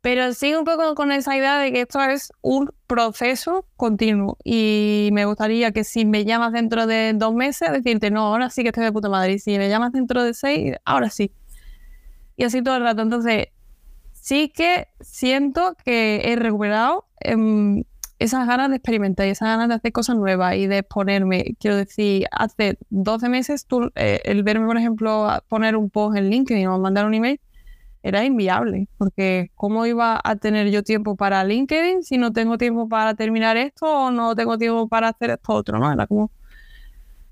pero sigo un poco con esa idea de que esto es un proceso continuo y me gustaría que si me llamas dentro de dos meses, decirte, no, ahora sí que estoy de puta madre. Y si me llamas dentro de seis, ahora sí. Y así todo el rato. Entonces, sí que siento que he recuperado em, esas ganas de experimentar y esas ganas de hacer cosas nuevas y de exponerme. Quiero decir, hace 12 meses, tú, eh, el verme, por ejemplo, poner un post en LinkedIn o mandar un email, era inviable, porque ¿cómo iba a tener yo tiempo para LinkedIn si no tengo tiempo para terminar esto o no tengo tiempo para hacer esto otro, ¿no? Era como...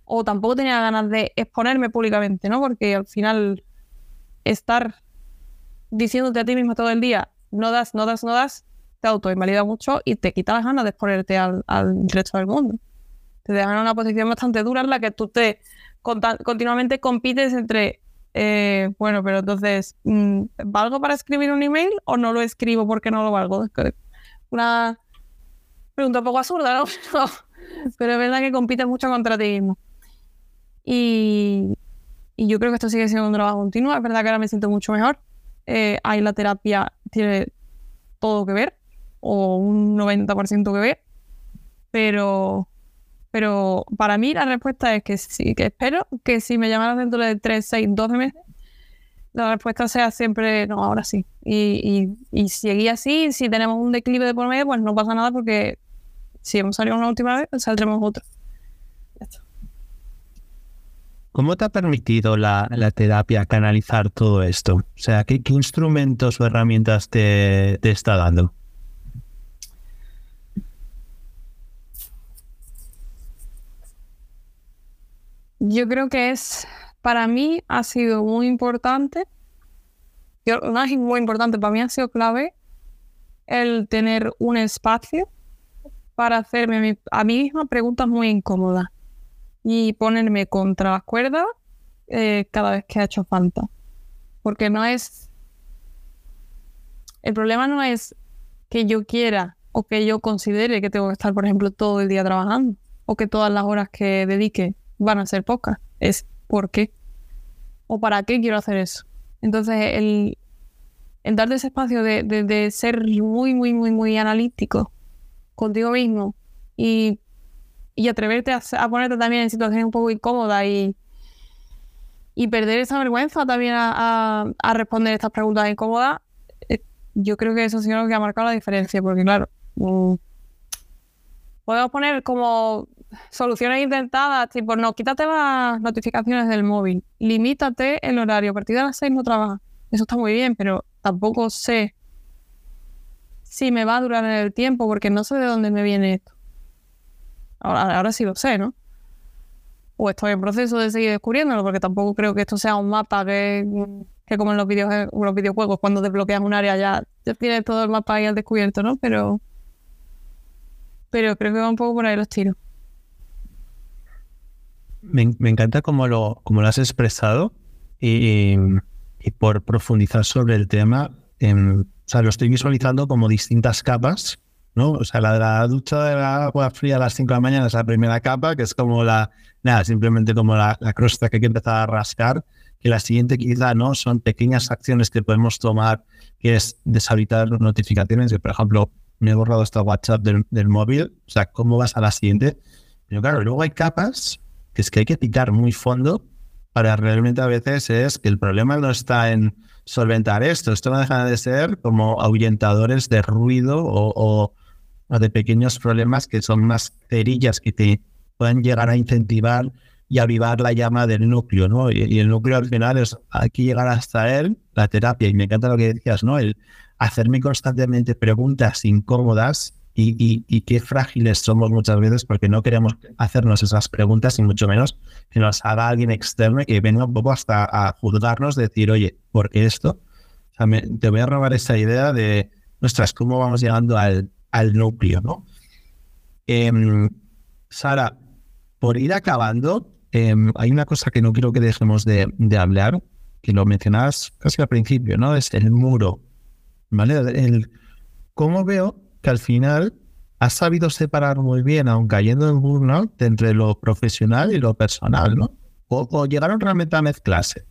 O tampoco tenía ganas de exponerme públicamente, ¿no? Porque al final estar diciéndote a ti mismo todo el día, no das, no das, no das, te autoinvalida mucho y te quita las ganas de exponerte al, al resto del mundo. Te dejan en una posición bastante dura en la que tú te continuamente compites entre eh, bueno, pero entonces, mm, ¿valgo para escribir un email o no lo escribo porque no lo valgo? Una pregunta un poco absurda, ¿no? pero es verdad que compite mucho contra ti mismo. Y, yo creo que esto sigue siendo un trabajo continuo. Es verdad que ahora me siento mucho mejor. Eh, ahí la terapia tiene todo que ver o un 90% que ver, pero, pero para mí la respuesta es que sí, que espero que si me llamaran dentro de 3, 6, 12 meses, la respuesta sea siempre, no, ahora sí. Y, y, y seguir así, si tenemos un declive de por medio, pues no pasa nada porque si hemos salido una última vez, saldremos otra. ¿Cómo te ha permitido la, terapia canalizar todo esto? O sea, ¿qué, instrumentos o herramientas te, te está dando? Yo creo que es, para mí ha sido muy importante, no es muy importante, para mí ha sido clave el tener un espacio para hacerme a mí misma preguntas muy incómodas y ponerme contra las cuerdas eh, cada vez que ha hecho falta. Porque no es... El problema no es que yo quiera o que yo considere que tengo que estar, por ejemplo, todo el día trabajando o que todas las horas que dedique van a ser pocas. Es por qué o para qué quiero hacer eso. Entonces, el, el darte ese espacio de, de ser muy, muy, muy, muy analítico contigo mismo y y atreverte a, ponerte también en situaciones un poco incómodas y, y perder esa vergüenza también a, responder estas preguntas incómodas, eh, yo creo que eso sí es lo que ha marcado la diferencia, porque claro, mm, podemos poner como soluciones intentadas, tipo, no, quítate las notificaciones del móvil, limítate el horario, a partir de las seis no trabajas. Eso está muy bien, pero tampoco sé si me va a durar en el tiempo, porque no sé de dónde me viene esto. Ahora, sí lo sé, ¿no? O estoy en proceso de seguir descubriéndolo, porque tampoco creo que esto sea un mapa que, que como en los, los videojuegos, cuando desbloqueas un área ya, tienes todo el mapa ahí al descubierto, ¿no? Pero, pero creo que va un poco por ahí los tiros. Me, encanta cómo lo, cómo lo has expresado y, por profundizar sobre el tema, o sea, lo estoy visualizando como distintas capas ¿no? O sea, la de la ducha de la agua fría a las 5 de la mañana es la primera capa, que es como la, nada, simplemente como la, la crosta que hay que empezar a rascar, que la siguiente quizá, ¿no? Son pequeñas acciones que podemos tomar, que es deshabilitar las notificaciones, que por ejemplo, me he borrado esta WhatsApp del, del móvil, o sea, ¿cómo vas a la siguiente? Pero claro, luego hay capas que es que hay que picar muy fondo para realmente a veces es que el problema no está en solventar esto, esto no deja de ser como ahuyentadores de ruido o de pequeños problemas que son más cerillas que te pueden llegar a incentivar y avivar la llama del núcleo, ¿no? Y, el núcleo al final es, hay que llegar hasta él, la terapia, y me encanta lo que decías, ¿no? El hacerme constantemente preguntas incómodas y, y, qué frágiles somos muchas veces porque no queremos hacernos esas preguntas y mucho menos que nos haga alguien externo que venga un poco hasta a juzgarnos, decir, oye, ¿por qué esto? Te voy a robar esa idea de, nuestras, ¿cómo vamos llegando al, al núcleo, ¿no? Em, Sara, por ir acabando, em, hay una cosa que no quiero que dejemos de, hablar, que lo mencionabas casi al principio, ¿no? Es el muro, ¿vale? El, ¿Cómo veo que al final has sabido separar muy bien, aun cayendo en burnout, entre lo profesional y lo personal, ¿no? O, llegaron realmente a mezclarse.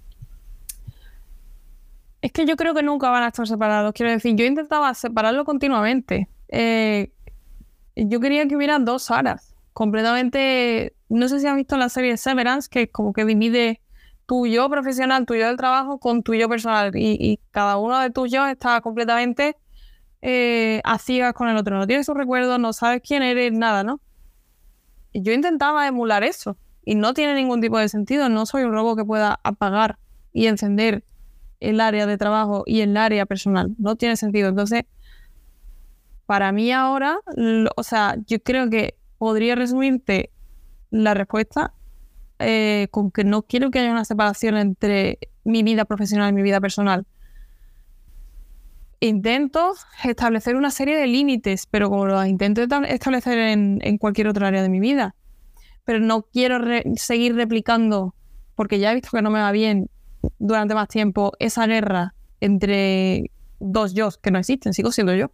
Es que yo creo que nunca van a estar separados. Quiero decir, yo intentaba separarlo continuamente. Eh, yo quería que hubiera dos Saras. Completamente. No sé si has visto la serie Severance, que como que divide tu yo profesional, tu yo del trabajo, con tu yo personal. Y, cada uno de tus yo está completamente eh, a ciegas con el otro. No tienes sus recuerdos, no sabes quién eres, nada, ¿no? Yo intentaba emular eso. Y no tiene ningún tipo de sentido. No soy un robot que pueda apagar y encender el área de trabajo y el área personal. No tiene sentido. Entonces, para mí ahora, o sea, yo creo que podría resumirte la respuesta eh, con que no quiero que haya una separación entre mi vida profesional y mi vida personal. Intento establecer una serie de límites, pero como los intento establecer en, cualquier otra área de mi vida. Pero no quiero seguir replicando, porque ya he visto que no me va bien durante más tiempo, esa guerra entre dos yo que no existen, sigo siendo yo.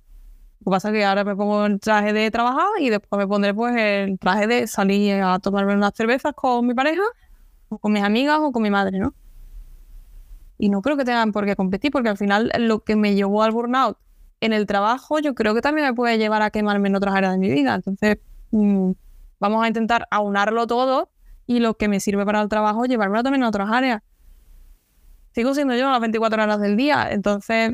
Lo que pasa es que ahora me pongo el traje de trabajar y después me pondré pues el traje de salir a tomarme unas cervezas con mi pareja, o con mis amigas o con mi madre, ¿no? Y no creo que tengan por qué competir, porque al final lo que me llevó al burnout en el trabajo yo creo que también me puede llevar a quemarme en otras áreas de mi vida. Entonces, mm, vamos a intentar aunarlo todo y lo que me sirve para el trabajo, llevármelo también a otras áreas. Sigo siendo yo las 24 horas del día, entonces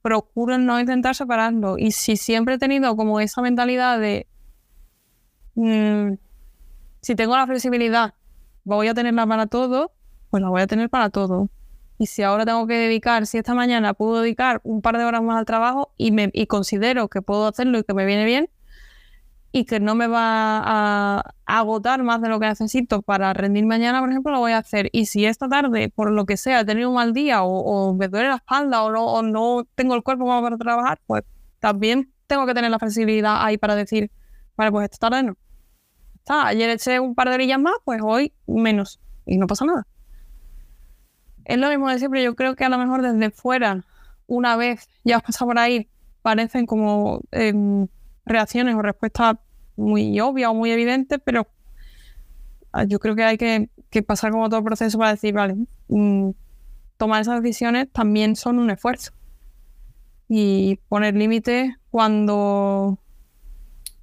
procuro no intentar separarlo. Y si siempre he tenido como esa mentalidad de, mm, si tengo la flexibilidad, voy a tenerla para todo, pues la voy a tener para todo. Y si ahora tengo que dedicar, si esta mañana puedo dedicar un par de horas más al trabajo y, me, y considero que puedo hacerlo y que me viene bien, y que no me va a, agotar más de lo que necesito para rendir mañana, por ejemplo, lo voy a hacer. Y si esta tarde, por lo que sea, he tenido un mal día o, me duele la espalda o no, o no, tengo el cuerpo para trabajar, pues también tengo que tener la flexibilidad ahí para decir, vale, pues esta tarde no. Está, ayer eché un par de orillas más, pues hoy menos. Y no pasa nada. Es lo mismo de siempre. Yo creo que a lo mejor desde fuera, una vez ya has pasado por ahí, parecen como... Em, reacciones o respuestas muy obvias o muy evidentes, pero ah, yo creo que hay que, pasar como todo el proceso para decir, vale, mm, tomar esas decisiones también son un esfuerzo. Y poner límites cuando,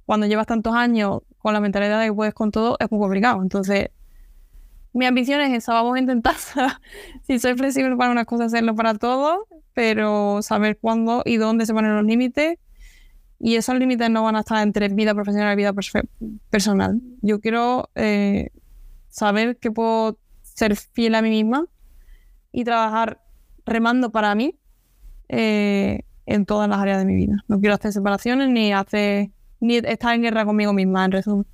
cuando llevas tantos años con la mentalidad de que puedes con todo es muy complicado. Entonces, mi ambición es esa, vamos a intentar, si soy flexible para unas cosas, hacerlo para todo, pero saber cuándo y dónde se ponen los límites y esos límites no van a estar entre vida profesional y vida personal. Yo quiero eh, saber que puedo ser fiel a mí misma y trabajar remando para mí eh, en todas las áreas de mi vida. No quiero hacer separaciones ni hacer ni estar en guerra conmigo misma, en resumen.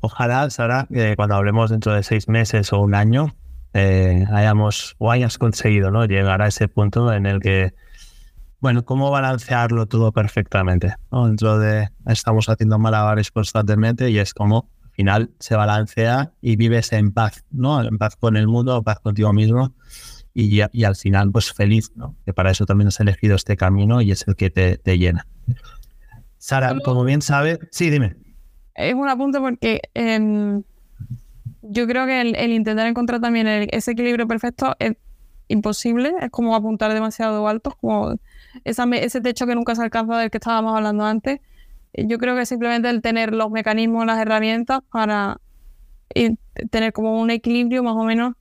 Ojalá, Sara, eh, cuando hablemos dentro de seis meses o un año, hayamos o hayas conseguido ¿no? llegar a ese punto en el que bueno, cómo balancearlo todo perfectamente. Dentro de estamos haciendo malabares constantemente y es como al final se balancea y vives en paz, ¿no? En paz con el mundo, en paz contigo mismo y, y al final pues feliz, ¿no? Que para eso también has elegido este camino y es el que te, llena. Sara, como bien sabe, sí, dime. Es un apunte porque em, yo creo que el, intentar encontrar también ese equilibrio perfecto es imposible, es como apuntar demasiado alto, como ese techo que nunca se alcanza del que estábamos hablando antes. Eh, yo creo que simplemente el tener los mecanismos, las herramientas para tener como un equilibrio más o menos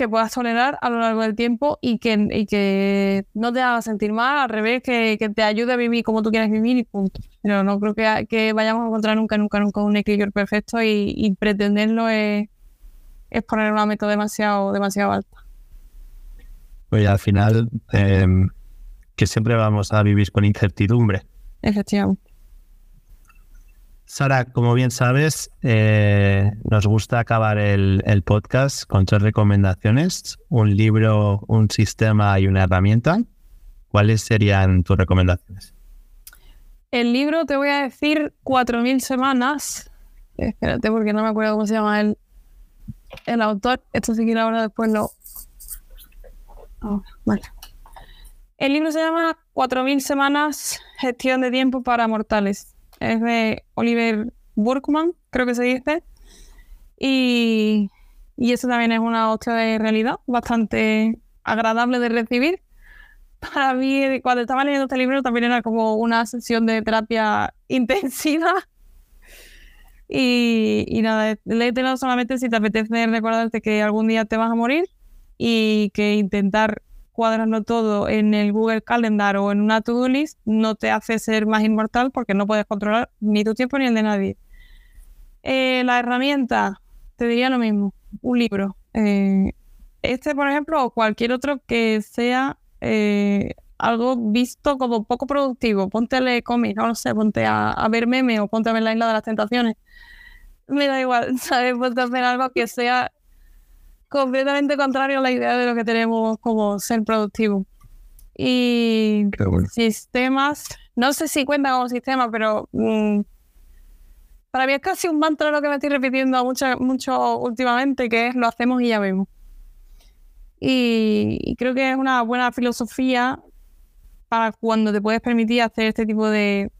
que puedas tolerar a lo largo del tiempo y que, que no te haga sentir mal, al revés, que, te ayude a vivir como tú quieres vivir y punto. Pero no creo que, que vayamos a encontrar nunca, nunca, nunca un equilibrio perfecto y, pretenderlo es, es, poner una meta demasiado, demasiado alta. Pues al final, em, que siempre vamos a vivir con incertidumbre. Efectivamente. Sara, como bien sabes, eh, nos gusta acabar el, podcast con tres recomendaciones, un libro, un sistema y una herramienta. ¿Cuáles serían tus recomendaciones? El libro te voy a decir 4.000 semanas. Espérate porque no me acuerdo cómo se llama el, el autor. Esto sí que ahora después lo... Oh. El libro se llama 4.000 semanas, gestión de tiempo para mortales. Es de Oliver Burkman, creo que se dice. Y, y eso también es una hostia de realidad, bastante agradable de recibir. Para mí, cuando estaba leyendo este libro, también era como una sesión de terapia intensiva. Y, y nada, léetelo solamente si te apetece recordarte que algún día te vas a morir y que intentar cuadrarlo todo en el Google Calendar o en una to-do list no te hace ser más inmortal porque no puedes controlar ni tu tiempo ni el de nadie. Eh, la herramienta, te diría lo mismo, un libro. Eh, este, por ejemplo, o cualquier otro que sea eh, algo visto como poco productivo. Ponte a leer cómics, no sé, ponte a, ver memes o ponte a ver la isla de las tentaciones. Me da igual, ¿sabes? Ponte a hacer algo que sea completamente contrario a la idea de lo que tenemos como ser productivo. Y sistemas, no sé si cuenta como sistema, pero mm, para mí es casi un mantra lo que me estoy repitiendo mucho, mucho últimamente, que es lo hacemos y ya vemos. Y, creo que es una buena filosofía para cuando te puedes permitir hacer este tipo de,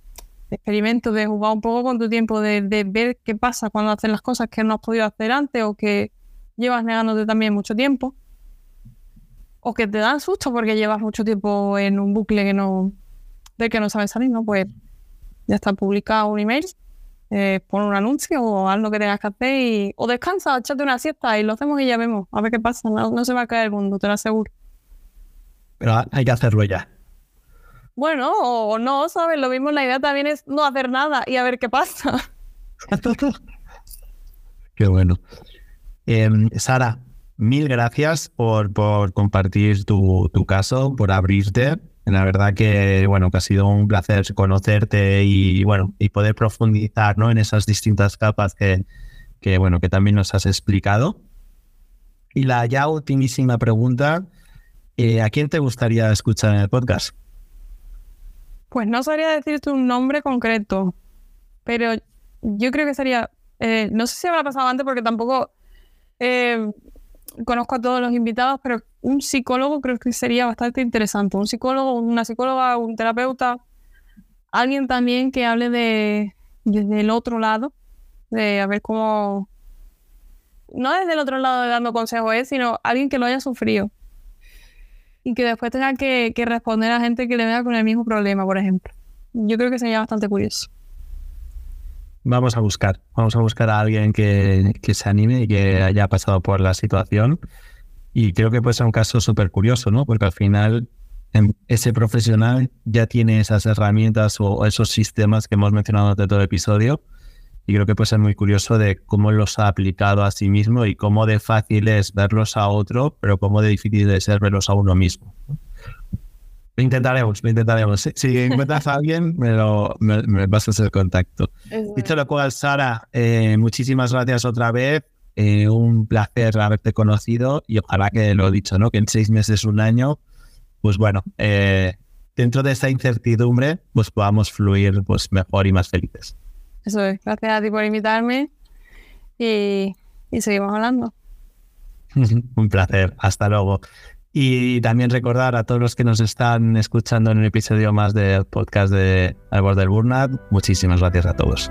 experimentos, de jugar un poco con tu tiempo, de, de ver qué pasa cuando haces las cosas que no has podido hacer antes o que llevas negándote también mucho tiempo. o que te dan susto porque llevas mucho tiempo en un bucle que no, de que no sabes salir, ¿no? Pues ya está publicado un email, eh, pon un anuncio o haz lo que tengas que hacer y, o descansa, échate una siesta y lo hacemos y ya vemos, a ver qué pasa, no, se va a caer el mundo, te lo aseguro. Pero hay que hacerlo ya. Bueno, o no, ¿sabes? Lo mismo, la idea también es no hacer nada y a ver qué pasa. qué bueno. Em, Sara, mil gracias por, por compartir tu, tu, caso, por abrirte. La verdad que, bueno, ha sido un placer conocerte y, bueno, y poder profundizar ¿no? en esas distintas capas que, que, bueno, que también nos has explicado. Y la ya ultimísima pregunta, eh, ¿a quién te gustaría escuchar en el podcast? Pues no sabría decirte un nombre concreto, pero yo creo que sería, eh, no sé si habrá pasado antes porque tampoco eh, conozco a todos los invitados, pero un psicólogo creo que sería bastante interesante. Un psicólogo, una psicóloga, un terapeuta, alguien también que hable de desde el otro lado, de a ver cómo, no desde el otro lado de dando consejos, ¿eh? sino alguien que lo haya sufrido y que después tenga que, que responder a gente que le venga con el mismo problema, por ejemplo. Yo creo que sería bastante curioso. Vamos a buscar, vamos a buscar a alguien que, que se anime y que haya pasado por la situación. Y creo que puede ser un caso súper curioso, ¿no? Porque al final em, ese profesional ya tiene esas herramientas o esos sistemas que hemos mencionado durante todo el episodio. Y creo que puede ser muy curioso de cómo los ha aplicado a sí mismo y cómo de fácil es verlos a otro, pero cómo de difícil es verlos a uno mismo. Lo intentaremos, lo intentaremos. Si, encuentras a alguien, me, lo, me, pasas el contacto. Dicho lo cual, Sara, eh, muchísimas gracias otra vez. Eh, un placer haberte conocido y ojalá que lo he dicho, ¿no? Que en seis meses, un año, pues bueno, eh, dentro de esa incertidumbre, pues podamos fluir pues mejor y más felices. Eso es. Gracias a ti por invitarme y, y seguimos hablando. un placer. Hasta luego. Y también recordar a todos los que nos están escuchando en un episodio más del podcast de Albor del Burnout, muchísimas gracias a todos.